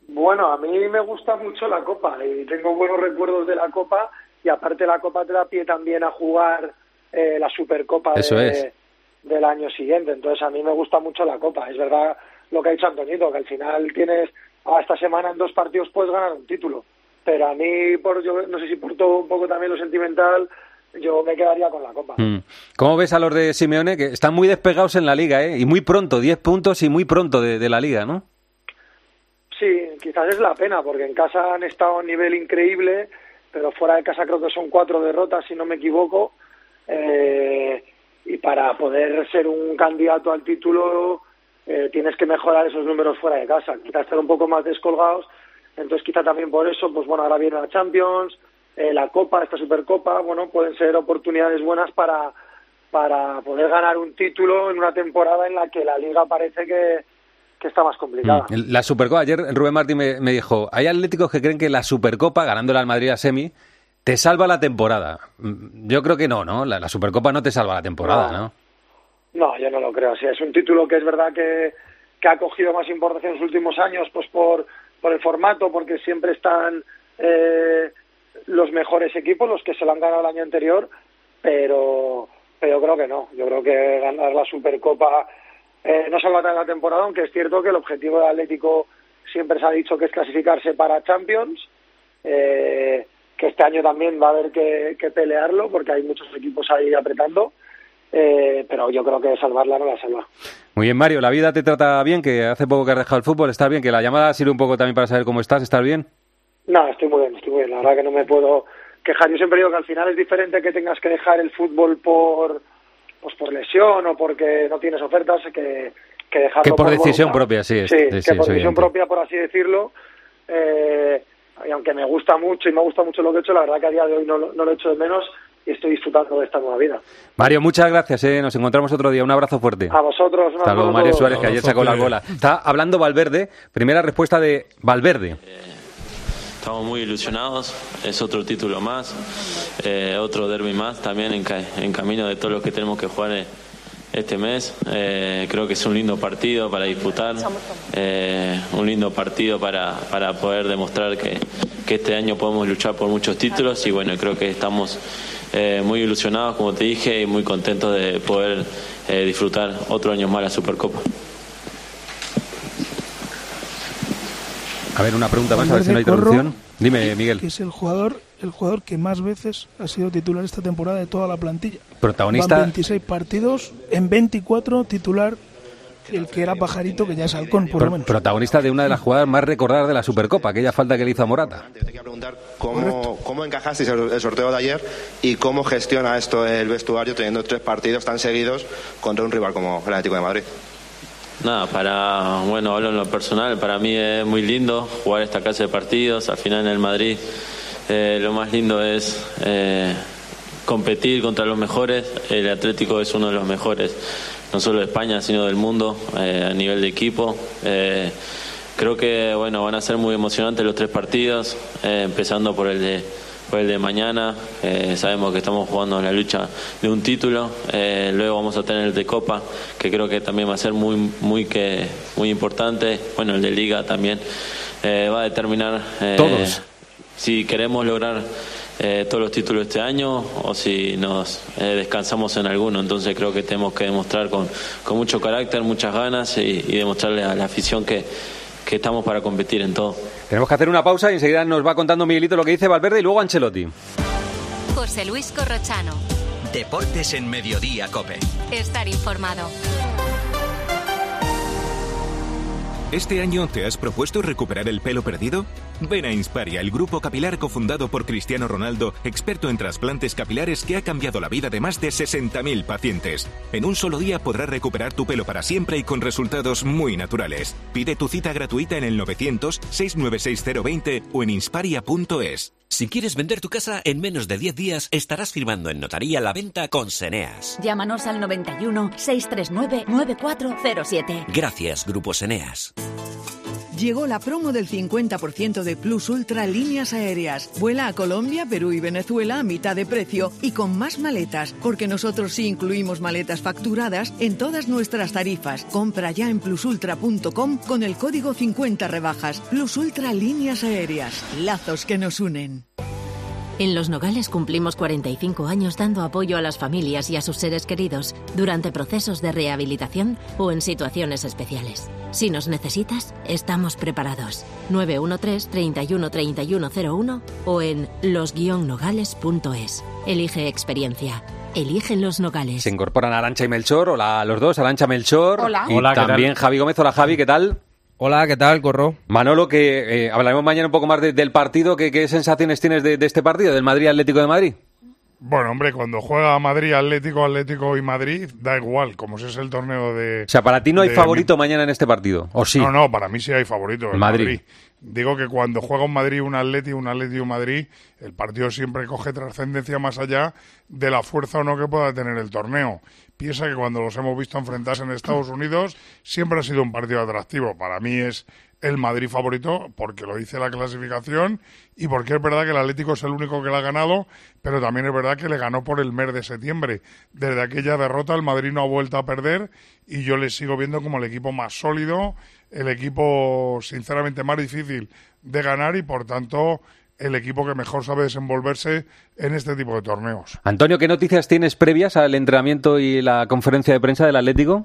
Bueno, a mí me gusta mucho la Copa y tengo buenos recuerdos de la Copa y aparte la Copa te da pie también a jugar eh, la Supercopa Eso de- es. Del año siguiente. Entonces a mí me gusta mucho la Copa. Es verdad lo que ha dicho Antonito, que al final tienes, a esta semana en dos partidos puedes ganar un título. Pero a mí, por yo no sé si por todo un poco también lo sentimental, yo me quedaría con la Copa. Mm. ¿Cómo ves a los de Simeone? Que están muy despegados en la liga, ¿eh? Y muy pronto, 10 puntos y muy pronto de, de la liga, ¿no? Sí, quizás es la pena, porque en casa han estado a un nivel increíble, pero fuera de casa creo que son cuatro derrotas, si no me equivoco. Eh, y para poder ser un candidato al título eh, tienes que mejorar esos números fuera de casa, quizás estar un poco más descolgados. Entonces, quizá también por eso, pues bueno, ahora viene la Champions, eh, la Copa, esta Supercopa, bueno, pueden ser oportunidades buenas para, para poder ganar un título en una temporada en la que la Liga parece que, que está más complicada. Mm. La Supercopa, ayer Rubén Martín me, me dijo, hay atléticos que creen que la Supercopa, ganándole al Madrid a semi, te salva la temporada. Mm, Yo creo que no, ¿no? La, la Supercopa no te salva la temporada, ¿no? No, yo no lo creo. Sí, es un título que es verdad que, que ha cogido más importancia en los últimos años, pues por, por el formato, porque siempre están eh, los mejores equipos, los que se lo han ganado el año anterior, pero, pero yo creo que no. Yo creo que ganar la Supercopa eh, no salva la temporada, aunque es cierto que el objetivo del Atlético siempre se ha dicho que es clasificarse para Champions. Eh, que este año también va a haber que, que pelearlo porque hay muchos equipos ahí apretando, eh, pero yo creo que salvarla no la salva. Muy bien, Mario, ¿la vida te trata bien? Que hace poco que has dejado el fútbol, ¿estás bien? Que la llamada sirve un poco también para saber cómo estás, ¿estás bien? No, estoy muy bien, estoy muy bien. La verdad que no me puedo quejar. Yo siempre digo que al final es diferente que tengas que dejar el fútbol por pues por lesión o porque no tienes ofertas que, que dejarlo Que por decisión voluntad. propia, sí, es- Sí, sí, que por decisión evidente. propia, por así decirlo. Eh, y aunque me gusta mucho y me gusta mucho lo que he hecho, la verdad que a día de hoy no, lo- no lo he hecho de menos y estoy disfrutando de esta nueva vida. Mario, muchas gracias, ¿eh? Nos encontramos otro día. Un abrazo fuerte. A vosotros, un Hasta luego, Mario todos. Suárez, que ayer sacó la bola. Está hablando Valverde. Primera respuesta de Valverde. Estamos muy ilusionados, es otro título más, eh, otro derby más, también en, ca- en camino de todos los que tenemos que jugar eh, este mes. Eh, creo que es un lindo partido para disputar, eh, un lindo partido para, para poder demostrar que, que este año podemos luchar por muchos títulos y bueno, creo que estamos eh, muy ilusionados, como te dije, y muy contentos de poder eh, disfrutar otro año más la Supercopa. A ver, una pregunta más, a ver si no hay traducción. Dime, Miguel. que es el jugador el jugador que más veces ha sido titular esta temporada de toda la plantilla. Protagonista. Van 26 partidos, en 24 titular el que era pajarito, que ya es halcón, por lo menos. protagonista de una de las jugadas más recordadas de la Supercopa, aquella falta que le hizo a Morata. ¿Cómo, ¿Cómo encajasteis el, el sorteo de ayer y cómo gestiona esto el vestuario teniendo tres partidos tan seguidos contra un rival como el Atlético de Madrid? Nada, para, bueno, hablo en lo personal, para mí es muy lindo jugar esta clase de partidos. Al final en el Madrid eh, lo más lindo es eh, competir contra los mejores. El Atlético es uno de los mejores, no solo de España, sino del mundo eh, a nivel de equipo. Eh, creo que bueno, van a ser muy emocionantes los tres partidos, eh, empezando por el de por el de mañana. Eh, sabemos que estamos jugando en la lucha de un título. Eh, luego vamos a tener el de Copa, que creo que también va a ser muy, muy, que, muy importante. Bueno, el de Liga también. Eh, va a determinar eh, Todos. si queremos lograr eh, todos los títulos este año o si nos eh, descansamos en alguno. Entonces creo que tenemos que demostrar con, con mucho carácter, muchas ganas y, y demostrarle a la afición que, que estamos para competir en todo. Tenemos que hacer una pausa y enseguida nos va contando Miguelito lo que dice Valverde y luego Ancelotti. José Luis Corrochano. Deportes en Mediodía, Cope. Estar informado. ¿Este año te has propuesto recuperar el pelo perdido? Ven a Insparia, el grupo capilar cofundado por Cristiano Ronaldo, experto en trasplantes capilares que ha cambiado la vida de más de 60.000 pacientes. En un solo día podrás recuperar tu pelo para siempre y con resultados muy naturales. Pide tu cita gratuita en el 900-696-020 o en insparia.es. Si quieres vender tu casa en menos de 10 días, estarás firmando en notaría la venta con Seneas. Llámanos al 91 639 9407. Gracias, Grupo Seneas. Llegó la promo del 50% de Plus Ultra Líneas Aéreas. Vuela a Colombia, Perú y Venezuela a mitad de precio y con más maletas, porque nosotros sí incluimos maletas facturadas en todas nuestras tarifas. Compra ya en plusultra.com con el código 50 rebajas. Plus Ultra Líneas Aéreas. Lazos que nos unen. En Los Nogales cumplimos 45 años dando apoyo a las familias y a sus seres queridos durante procesos de rehabilitación o en situaciones especiales. Si nos necesitas, estamos preparados. 913 31 3101 o en los-nogales.es. Elige experiencia. Eligen Los Nogales. Se incorporan Arancha y Melchor. Hola a los dos. Arancha Melchor. Hola. Y Hola, ¿qué también tal? Javi Gómez. Hola Javi, ¿qué tal? Hola, ¿qué tal, Corro? Manolo, que eh, hablaremos mañana un poco más de- del partido. ¿Qué, qué sensaciones tienes de, de este partido, del Madrid Atlético de Madrid? Bueno, hombre, cuando juega Madrid, Atlético, Atlético y Madrid, da igual, como si es el torneo de... O sea, para ti no hay de- favorito mañana en este partido, ¿o sí? No, no, para mí sí hay favorito. El Madrid. Madrid. Digo que cuando juega un Madrid, un Atleti, un Atleti y un Madrid, el partido siempre coge trascendencia más allá de la fuerza o no que pueda tener el torneo. Piensa que cuando los hemos visto enfrentarse en Estados Unidos, siempre ha sido un partido atractivo. Para mí es el Madrid favorito porque lo dice la clasificación y porque es verdad que el Atlético es el único que le ha ganado, pero también es verdad que le ganó por el mes de septiembre. Desde aquella derrota el Madrid no ha vuelto a perder y yo le sigo viendo como el equipo más sólido, el equipo sinceramente más difícil de ganar y por tanto el equipo que mejor sabe desenvolverse en este tipo de torneos. Antonio, ¿qué noticias tienes previas al entrenamiento y la conferencia de prensa del Atlético?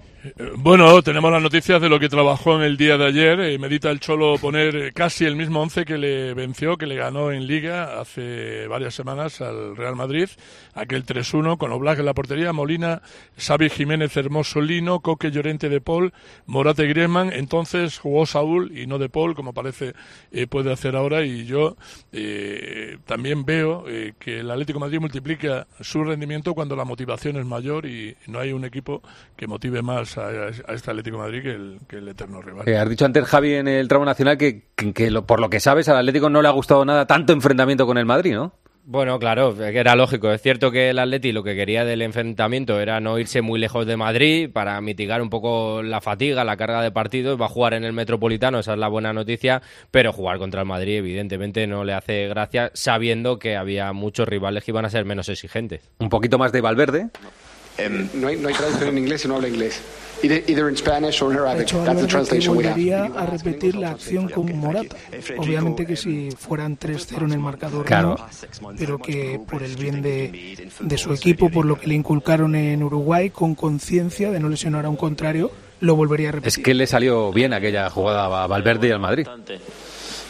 Bueno, tenemos las noticias de lo que trabajó en el día de ayer. Eh, medita el Cholo poner eh, casi el mismo once que le venció, que le ganó en Liga hace varias semanas al Real Madrid. Aquel 3-1 con Oblak en la portería, Molina, Xavi Jiménez, Hermoso Lino, Coque Llorente de Paul, Morate Griezmann. Entonces jugó Saúl y no de Paul, como parece eh, puede hacer ahora. Y yo eh, también veo eh, que el Atlético Madrid multiplica su rendimiento cuando la motivación es mayor y no hay un equipo que motive más a, este Atlético Madrid que el, que el eterno rival. Eh, has dicho antes, Javi, en el tramo nacional que, que- que lo- por lo que sabes, al Atlético no le ha gustado nada tanto enfrentamiento con el Madrid, ¿no? Bueno, claro, que era lógico. Es cierto que el Atleti lo que quería del enfrentamiento era no irse muy lejos de Madrid para mitigar un poco la fatiga, la carga de partidos. Va a jugar en el Metropolitano, esa es la buena noticia, pero jugar contra el Madrid evidentemente no le hace gracia sabiendo que había muchos rivales que iban a ser menos exigentes. Un poquito más de Valverde. No hay, no hay traducción en inglés y no habla inglés. Either, either in Spanish or in Arabic. hecho, That's the translation we have. volvería a repetir la acción con Morata. Obviamente que si fueran 3-0 en el marcador, Claro. no, pero que por el bien de, de su equipo, por lo que le inculcaron en Uruguay, con conciencia de no lesionar a un contrario, lo volvería a Es repetir. que le salió bien aquella jugada a Valverde y al Madrid.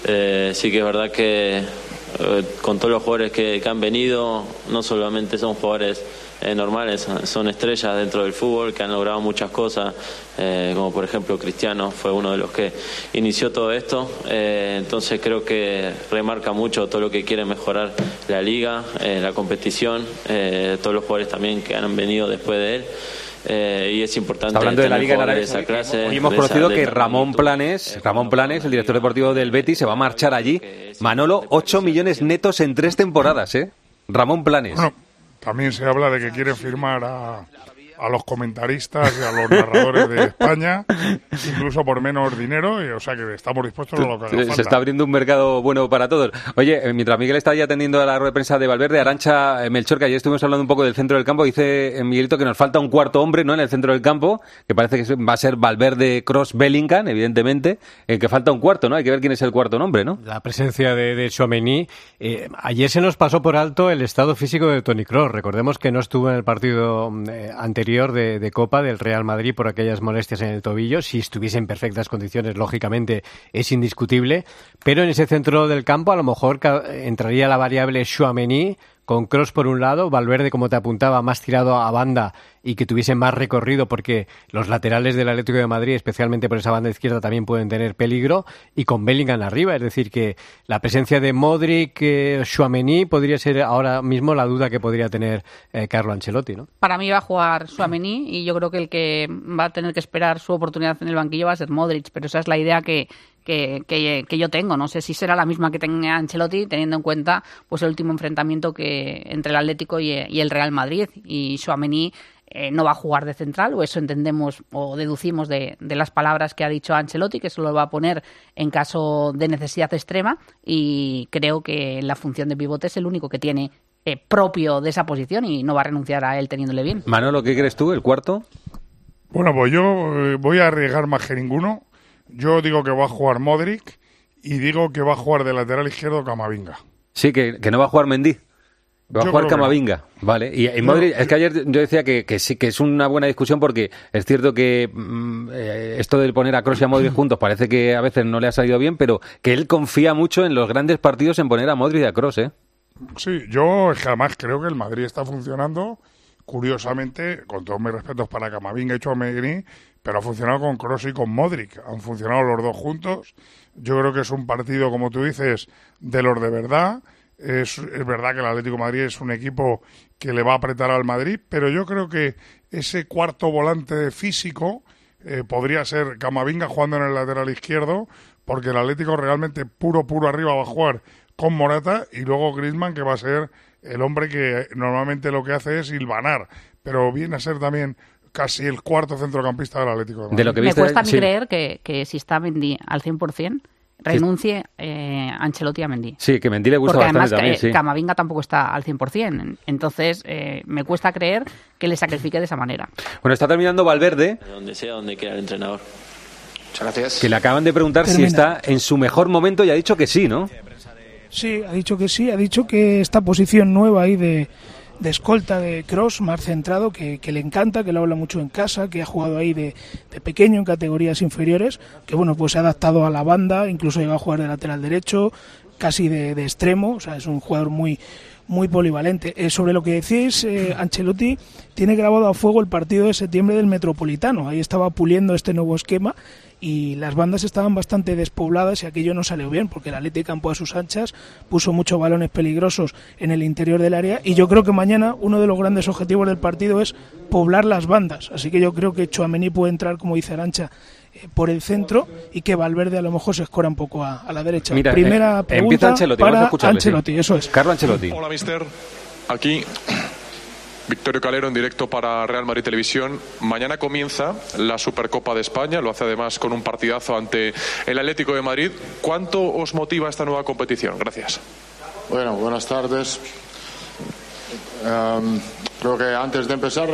Eh, sí que es verdad que eh, con todos los jugadores que, que han venido, no solamente son jugadores eh, normales, son estrellas dentro del fútbol que han logrado muchas cosas, eh, como por ejemplo Cristiano fue uno de los que inició todo esto, Eh, entonces creo que remarca mucho todo lo que quiere mejorar la liga, eh, la competición, eh, todos los jugadores también que han venido después de él. Eh, y es importante Está hablando de la tener Liga en jugadores Arabia de esa clase. Hoy hemos conocido que Ramón Planes, Ramón Planes, el director deportivo del Betis, se va a marchar allí. Manolo, 8 millones netos en tres temporadas, ¿eh? Ramón Planes. Bueno, también se habla de que quiere firmar a, a los comentaristas y a los narradores de España, incluso por menos dinero, y, o sea que estamos dispuestos a lo que haga Se, falta. se está abriendo un mercado bueno para todos. Oye, eh, mientras Miguel está ya atendiendo a la rueda de prensa de Valverde, Arancha eh, Melchor, que ayer estuvimos hablando un poco del centro del campo, dice eh, Miguelito que nos falta un cuarto hombre ¿no? en el centro del campo, que parece que va a ser Valverde, Cross, Bellingham, evidentemente, eh, que falta un cuarto, ¿no? Hay que ver quién es el cuarto nombre, ¿no? La presencia de, de. Eh, ayer se nos pasó por alto el estado físico de Toni Kroos. Recordemos que no estuvo en el partido mm, eh, anterior de, de Copa del Real Madrid por aquellas molestias en el tobillo. Si estuviese en perfectas condiciones, lógicamente es indiscutible. Pero en ese centro del campo a lo mejor entraría la variable Tchouaméni con Cross por un lado, Valverde, como te apuntaba, más tirado a banda y que tuviese más recorrido porque los laterales del Atlético de Madrid, especialmente por esa banda izquierda, también pueden tener peligro, y con Bellingham arriba. Es decir, que la presencia de Modric, eh, Chouameni, podría ser ahora mismo la duda que podría tener eh, Carlo Ancelotti, ¿no? Para mí va a jugar Chouameni y yo creo que el que va a tener que esperar su oportunidad en el banquillo va a ser Modric, pero esa es la idea que, que, que, yo tengo. No sé si será la misma que tenga Ancelotti, teniendo en cuenta pues el último enfrentamiento que entre el Atlético y, y el Real Madrid. Y Chouameni eh, no va a jugar de central, o eso entendemos o deducimos de, las palabras que ha dicho Ancelotti, que se lo va a poner en caso de necesidad extrema, y creo que la función de pivote es el único que tiene eh, propio de esa posición y no va a renunciar a él teniéndole bien. Manolo, ¿qué crees tú, el cuarto? Bueno, pues yo eh, voy a arriesgar más que ninguno. Yo digo que va a jugar Modric y digo que va a jugar de lateral izquierdo Camavinga. Sí, que, que no va a jugar Mendy. Va a jugar Camavinga, vale. Y, Modric, es que ayer yo decía que, sí, que es una buena discusión porque es cierto que mm, eh, esto de poner a Kroos y a Modric juntos parece que a veces no le ha salido bien, pero que él confía mucho en los grandes partidos en poner a Modric y a Kroos, ¿eh? Sí, yo jamás creo que el Madrid está funcionando, curiosamente, con todos mis respetos para Camavinga y Chouameni, pero ha funcionado con Kroos y con Modric. Han funcionado los dos juntos. Yo creo que es un partido, como tú dices, de los de verdad es, verdad que el Atlético Madrid es un equipo que le va a apretar al Madrid, pero yo creo que ese cuarto volante físico eh, podría ser Camavinga jugando en el lateral izquierdo, porque el Atlético realmente puro, puro arriba va a jugar con Morata y luego Griezmann, que va a ser el hombre que normalmente lo que hace es hilvanar, pero viene a ser también casi el cuarto centrocampista del Atlético de Madrid. Me cuesta a mí creer que, que si está Mendy al 100%, renuncie eh, Ancelotti a Mendy. Sí, que Mendy le gusta Porque bastante además, también, eh, Camavinga tampoco está al 100%. Entonces, eh, me cuesta creer que le sacrifique de esa manera. Bueno, está terminando Valverde. Donde sea, donde quiera el entrenador. Muchas gracias. Que le acaban de preguntar si está en su mejor momento y ha dicho que sí, ¿no? Sí, ha dicho que sí. Ha dicho que esta posición nueva ahí de de escolta de Cross, más centrado, que, le encanta, que lo habla mucho en casa, que ha jugado ahí de, pequeño en categorías inferiores, que bueno, pues se ha adaptado a la banda, incluso llega a jugar de lateral derecho, casi de, extremo, o sea, es un jugador muy muy polivalente. Eh, sobre lo que decís, eh, Ancelotti tiene grabado a fuego el partido de septiembre del Metropolitano. Ahí estaba puliendo este nuevo esquema y las bandas estaban bastante despobladas y aquello no salió bien porque el Atlético campo a sus anchas puso muchos balones peligrosos en el interior del área y yo creo que mañana uno de los grandes objetivos del partido es poblar las bandas así que yo creo que Chuamení puede entrar como dice Arancha por el centro y que Valverde a lo mejor se escora un poco a, la derecha. Primera eh, pregunta Ancelotti, para Ancelotti, eso es. Carlos Ancelotti. Hola, mister. Aquí Victorio Calero en directo para Real Madrid Televisión. Mañana comienza la Supercopa de España, lo hace además con un partidazo ante el Atlético de Madrid. ¿Cuánto os motiva esta nueva competición? Gracias. Bueno, buenas tardes. Em, creo que antes de empezar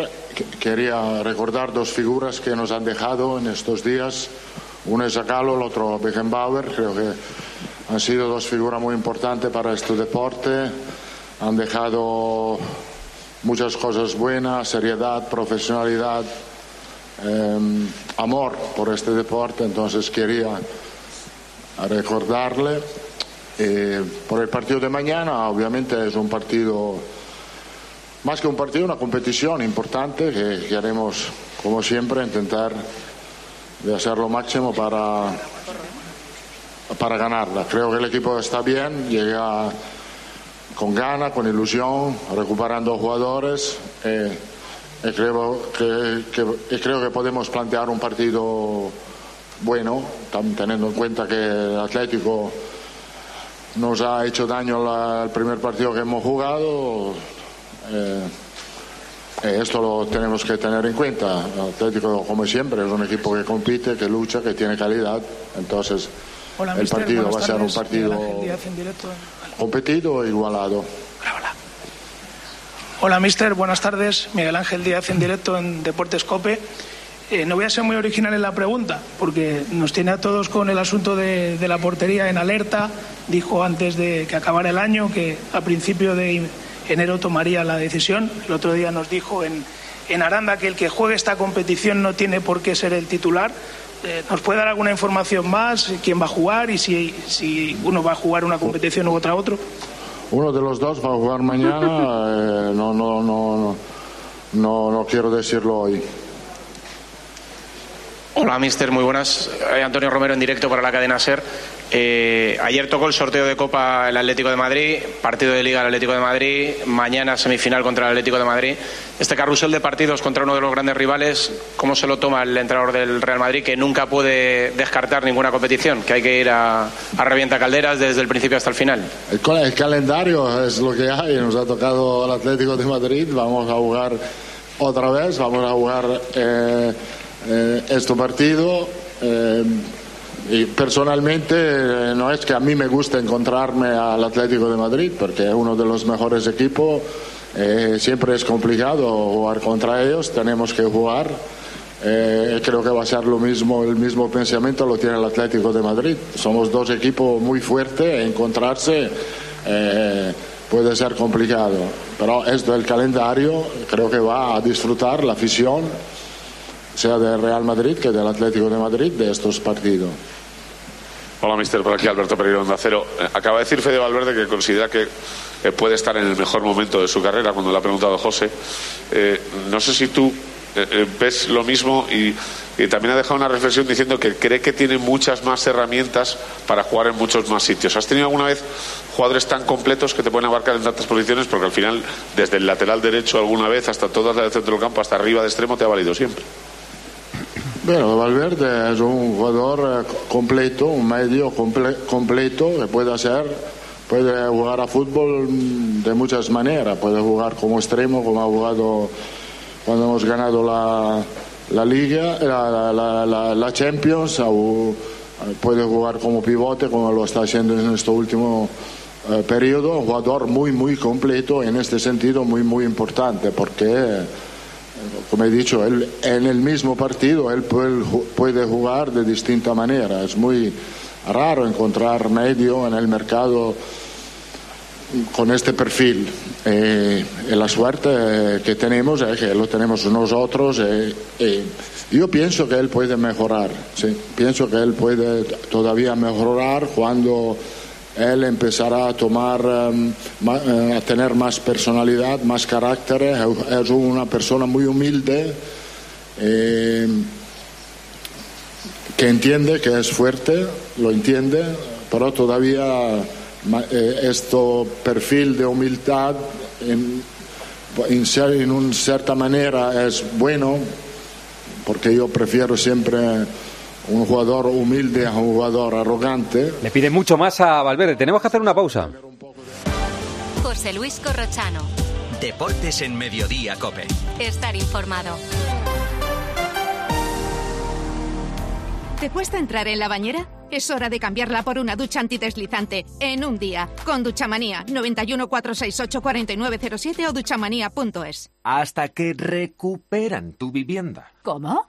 quería recordar dos figuras que nos han dejado en estos días. Uno es Zakalo, el otro Beckenbauer. Creo que han sido dos figuras muy importantes para este deporte. Han dejado muchas cosas buenas, seriedad, profesionalidad, em, amor por este deporte, entonces quería recordarle. Eh, por el partido de mañana, obviamente es un partido, más que un partido, una competición importante que, haremos, como siempre, intentar de hacer lo máximo para, para ganarla. Creo que el equipo está bien, llega con ganas, con ilusión, recuperando jugadores. Eh, creo que, creo que podemos plantear un partido bueno, teniendo en cuenta que el Atlético nos ha hecho daño el primer partido que hemos jugado. Eh, eh, esto lo tenemos que tener en cuenta. El Atlético, como siempre, es un equipo que compite, que lucha, que tiene calidad. Entonces, el partido va a ser un partido competido e igualado. Hola, hola. Hola, mister. Buenas tardes. Miguel Ángel Díaz en directo en Deportes Cope. Eh, no voy a ser muy original en la pregunta, porque nos tiene a todos con el asunto de, la portería en alerta. Dijo antes de que acabara el año que a principio de enero tomaría la decisión. El otro día nos dijo en, en Aranda que el que juegue esta competición no tiene por qué ser el titular. Eh, ¿Nos puede dar alguna información más? ¿Quién va a jugar y si, si uno va a jugar una competición u otra otro? uno de los dos va a jugar mañana, eh, no, no, no, no, no, no quiero decirlo hoy. Hola, mister, muy buenas. Eh, Antonio Romero en directo para la cadena SER. Eh, ayer tocó el sorteo de Copa el Atlético de Madrid, partido de Liga el Atlético de Madrid, mañana semifinal contra el Atlético de Madrid. Este carrusel de partidos contra uno de los grandes rivales, ¿cómo se lo toma el entrenador del Real Madrid que nunca puede descartar ninguna competición, que hay que ir a, a revienta calderas desde el principio hasta el final? El, cal- el calendario es lo que hay, nos ha tocado el Atlético de Madrid, vamos a jugar otra vez, vamos a jugar eh, eh, este partido. Y personalmente eh, no es que a mí me guste encontrarme al Atlético de Madrid, porque es uno de los mejores equipos, eh, siempre es complicado jugar contra ellos, tenemos que jugar. Eh, creo que va a ser lo mismo, el mismo pensamiento lo tiene el Atlético de Madrid. Somos dos equipos muy fuertes, encontrarse puede ser complicado. Pero esto del calendario creo que va a disfrutar la afición, sea del Real Madrid que del Atlético de Madrid, de estos partidos. Hola, mister. Por aquí Alberto Pereira, Onda Cero. Eh, Acaba de decir Fede Valverde que considera que eh, puede estar en el mejor momento de su carrera, cuando le ha preguntado José. Eh, no sé si tú eh, ves lo mismo y, y también ha dejado una reflexión diciendo que cree que tiene muchas más herramientas para jugar en muchos más sitios. ¿Has tenido alguna vez jugadores tan completos que te pueden abarcar en tantas posiciones? Porque al final, desde el lateral derecho alguna vez hasta todas las del centro del campo, hasta arriba de extremo, te ha valido siempre. Bueno, Valverde es un jugador eh, completo, un medio comple- completo que puede hacer, puede jugar a fútbol mm, de muchas maneras, puede jugar como extremo, como ha jugado cuando hemos ganado la, la Liga, la, la- la- Champions, eh, puede jugar como pivote, como lo está haciendo en este último eh, periodo, un jugador muy, muy completo, en este sentido muy, muy importante, porque como he dicho, él, en el mismo partido él puede, puede jugar de distinta manera. Es muy raro encontrar medio en el mercado con este perfil. Eh, la suerte eh, que tenemos es que lo tenemos nosotros. eh, eh, yo pienso que él puede mejorar. sí. Pienso que él puede todavía mejorar cuando él empezará a tomar, em, eh, a tener más personalidad, más carácter. Es una persona muy humilde, eh, que entiende que es fuerte, lo entiende, pero todavía este perfil de humildad en una cierta manera es bueno, porque yo prefiero siempre un jugador humilde a un jugador arrogante. Le pide mucho más a Valverde. Tenemos que hacer una pausa. José Luis Corrochano. Deportes en Mediodía, Cope. Estar informado. ¿Te cuesta entrar en la bañera? Es hora de cambiarla por una ducha antideslizante en un día. Con Duchamanía 91 468 4907 o duchamanía.es. hasta que recuperan tu vivienda. ¿Cómo?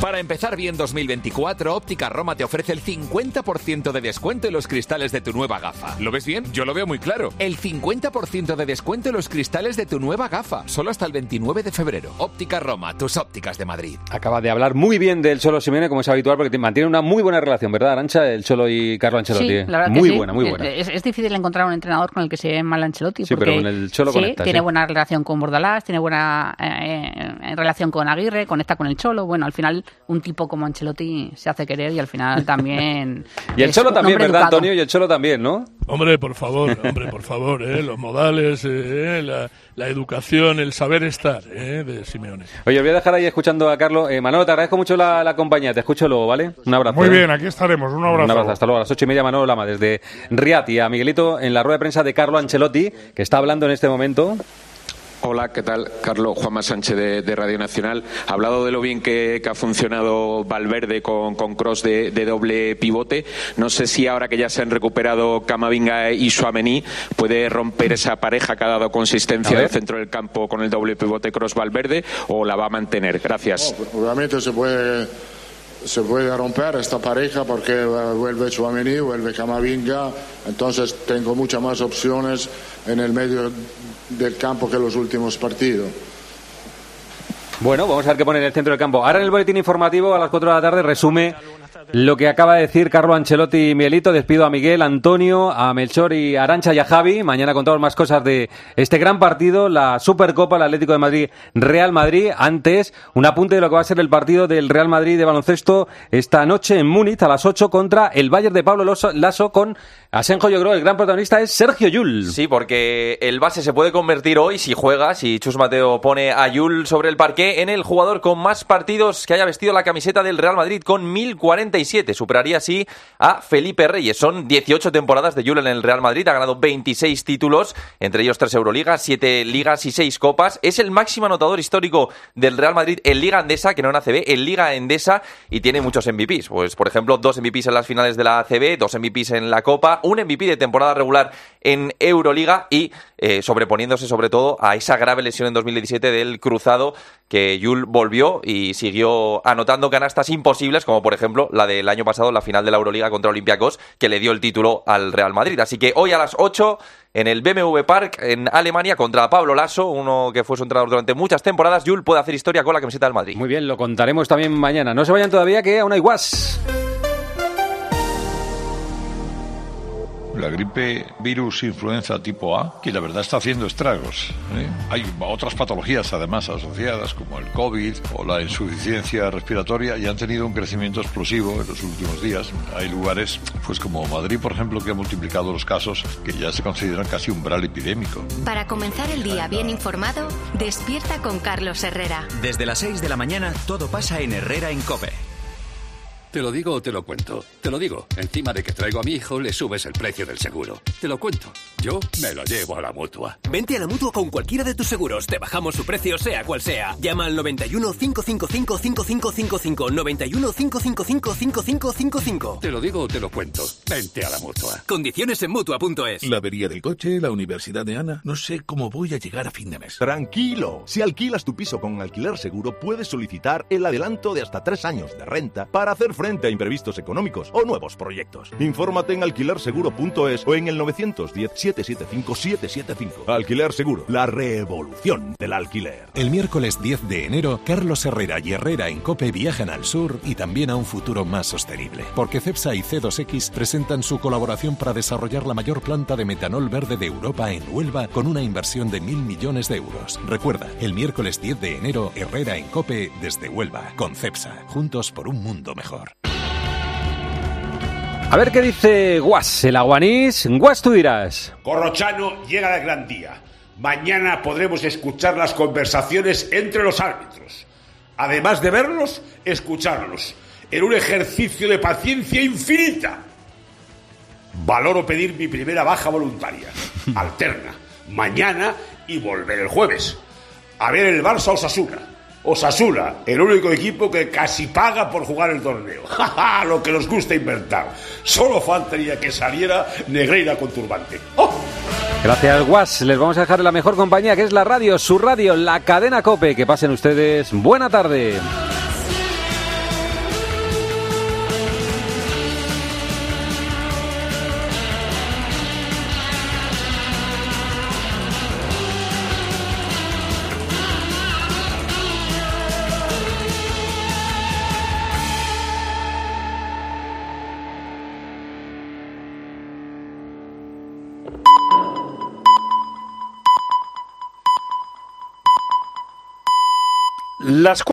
Para empezar bien 2024, Óptica Roma te ofrece el 50% de descuento en los cristales de tu nueva gafa. ¿Lo ves bien? Yo lo veo muy claro. El 50% de descuento en los cristales de tu nueva gafa, solo hasta el 29 de febrero. Óptica Roma, tus ópticas de Madrid. Acaba de hablar muy bien del Cholo Simeone, como es habitual, porque te- mantiene una muy buena relación, ¿verdad, Arancha? El Cholo y Carlo Ancelotti. Sí, la verdad muy que sí. buena, muy buena. Es, es difícil encontrar un entrenador con el que se lleve mal Ancelotti. Sí, porque pero con el Cholo sí, conecta, tiene sí. buena relación con Bordalás, tiene buena eh, eh, relación con Aguirre, conecta con el Cholo. Bueno, al final un tipo como Ancelotti se hace querer y al final también... Y el Cholo también, ¿verdad, educado. Antonio? Y el Cholo también, ¿no? Hombre, por favor, hombre, por favor, ¿eh? los modales, eh, la, la educación, el saber estar ¿eh? de Simeone. Oye, os voy a dejar ahí escuchando a Carlos. Eh, Manolo, te agradezco mucho la, la compañía. Te escucho luego, ¿vale? Un abrazo. Muy ¿eh? bien, aquí estaremos. Un abrazo. Un abrazo, hasta luego. A las ocho y media, Manolo Lama, desde Riad. Y a Miguelito en la rueda de prensa de Carlo Ancelotti, que está hablando en este momento. Hola, ¿qué tal? Carlos Juanma Sánchez de, de Radio Nacional. Ha hablado de lo bien que, que ha funcionado Valverde con, con Cross de, de doble pivote. No sé si ahora que ya se han recuperado Camavinga y Suamení puede romper esa pareja que ha dado consistencia del centro del campo con el doble pivote Cross Valverde o la va a mantener. Gracias. Obviamente se puede, se puede romper esta pareja porque eh, vuelve Chouameni, vuelve Camavinga, entonces tengo muchas más opciones en el medio del campo que los últimos partidos. Bueno, vamos a ver qué pone en el centro del campo. Ahora en el boletín informativo a las 4 de la tarde resume lo que acaba de decir Carlo Ancelotti y Mielito. Despido a Miguel, Antonio, a Melchor y Arancha y a Javi. Mañana contamos más cosas de este gran partido, la Supercopa, el Atlético de Madrid, Real Madrid. Antes, un apunte de lo que va a ser el partido del Real Madrid de baloncesto esta noche en Múnich a las 8 contra el Bayern de Pablo Lasso- con Asenjo, yo creo, el gran protagonista es Sergio Yul. Sí, porque el base se puede convertir hoy, si juega, si Chus Mateo pone a Yul sobre el parqué, en el jugador con más partidos que haya vestido la camiseta del Real Madrid con 1047. Superaría así a Felipe Reyes. Son 18 temporadas de Yul en el Real Madrid. Ha ganado 26 títulos, entre ellos 3 Euroligas, 7 ligas y 6 copas. Es el máximo anotador histórico del Real Madrid en Liga Endesa, que no en ACB, en Liga Endesa y tiene muchos MVPs. Pues, por ejemplo, dos MVPs en las finales de la ACB, dos MVPs en la Copa, un MVP de temporada regular en Euroliga y eh, sobreponiéndose sobre todo a esa grave lesión en 2017 del cruzado que Yul volvió y siguió anotando canastas imposibles, como por ejemplo la del año pasado, la final de la Euroliga contra Olympiacos, que le dio el título al Real Madrid. Así que hoy a las 8 en el BMW Park en Alemania contra Pablo Lasso, uno que fue su entrenador durante muchas temporadas, Yul puede hacer historia con la camiseta del Madrid. Muy bien, lo contaremos también mañana. No se vayan todavía que aún hay guas. La gripe virus influenza tipo A, que la verdad está haciendo estragos. ¿eh? Hay otras patologías además asociadas, como el COVID o la insuficiencia respiratoria, y han tenido un crecimiento explosivo en los últimos días. Hay lugares, pues como Madrid, por ejemplo, que ha multiplicado los casos que ya se consideran casi umbral epidémico. Para comenzar el día bien informado, despierta con Carlos Herrera. Desde las 6 de la mañana todo pasa en Herrera en Cope. Te lo digo o te lo cuento. Te lo digo. Encima de que traigo a mi hijo, le subes el precio del seguro. Te lo cuento. Yo me lo llevo a la mutua. Vente a la mutua con cualquiera de tus seguros. Te bajamos su precio, sea cual sea. Llama al 91 555 5555. 91 555 5555. Te lo digo o te lo cuento. Vente a la mutua. Condiciones en mutua.es. La avería del coche, la universidad de Ana. No sé cómo voy a llegar a fin de mes. Tranquilo, si alquilas tu piso con alquiler seguro, puedes solicitar el adelanto de hasta tres años de renta para hacer frente a imprevistos económicos o nuevos proyectos. Infórmate en alquilerseguro.es o en el 910-775-775. Alquiler Seguro, la revolución del alquiler. El miércoles 10 de enero, Carlos Herrera y Herrera en Cope viajan al sur y también a un futuro más sostenible. Porque CEPSA y C2X presentan su colaboración para desarrollar la mayor planta de metanol verde de Europa en Huelva con una inversión de mil millones de euros. Recuerda, el miércoles 10 de enero, Herrera en Cope desde Huelva, con CEPSA, juntos por un mundo mejor. A ver qué dice Guas, el aguanís. Guas, tú dirás. Corrochano llega el gran día. Mañana podremos escuchar las conversaciones entre los árbitros. Además de verlos, escucharlos. En un ejercicio de paciencia infinita. Valoro pedir mi primera baja voluntaria. Alterna. Mañana y volver el jueves. A ver el Barça Osasuna. Osasuna, el único equipo que casi paga por jugar el torneo. ¡Ja! Lo que nos gusta inventar. Solo faltaría que saliera Negreira con turbante. ¡Oh! Gracias, Guas. Les vamos a dejar la mejor compañía que es la radio, su radio, la cadena Cope. Que pasen ustedes buena tarde. Las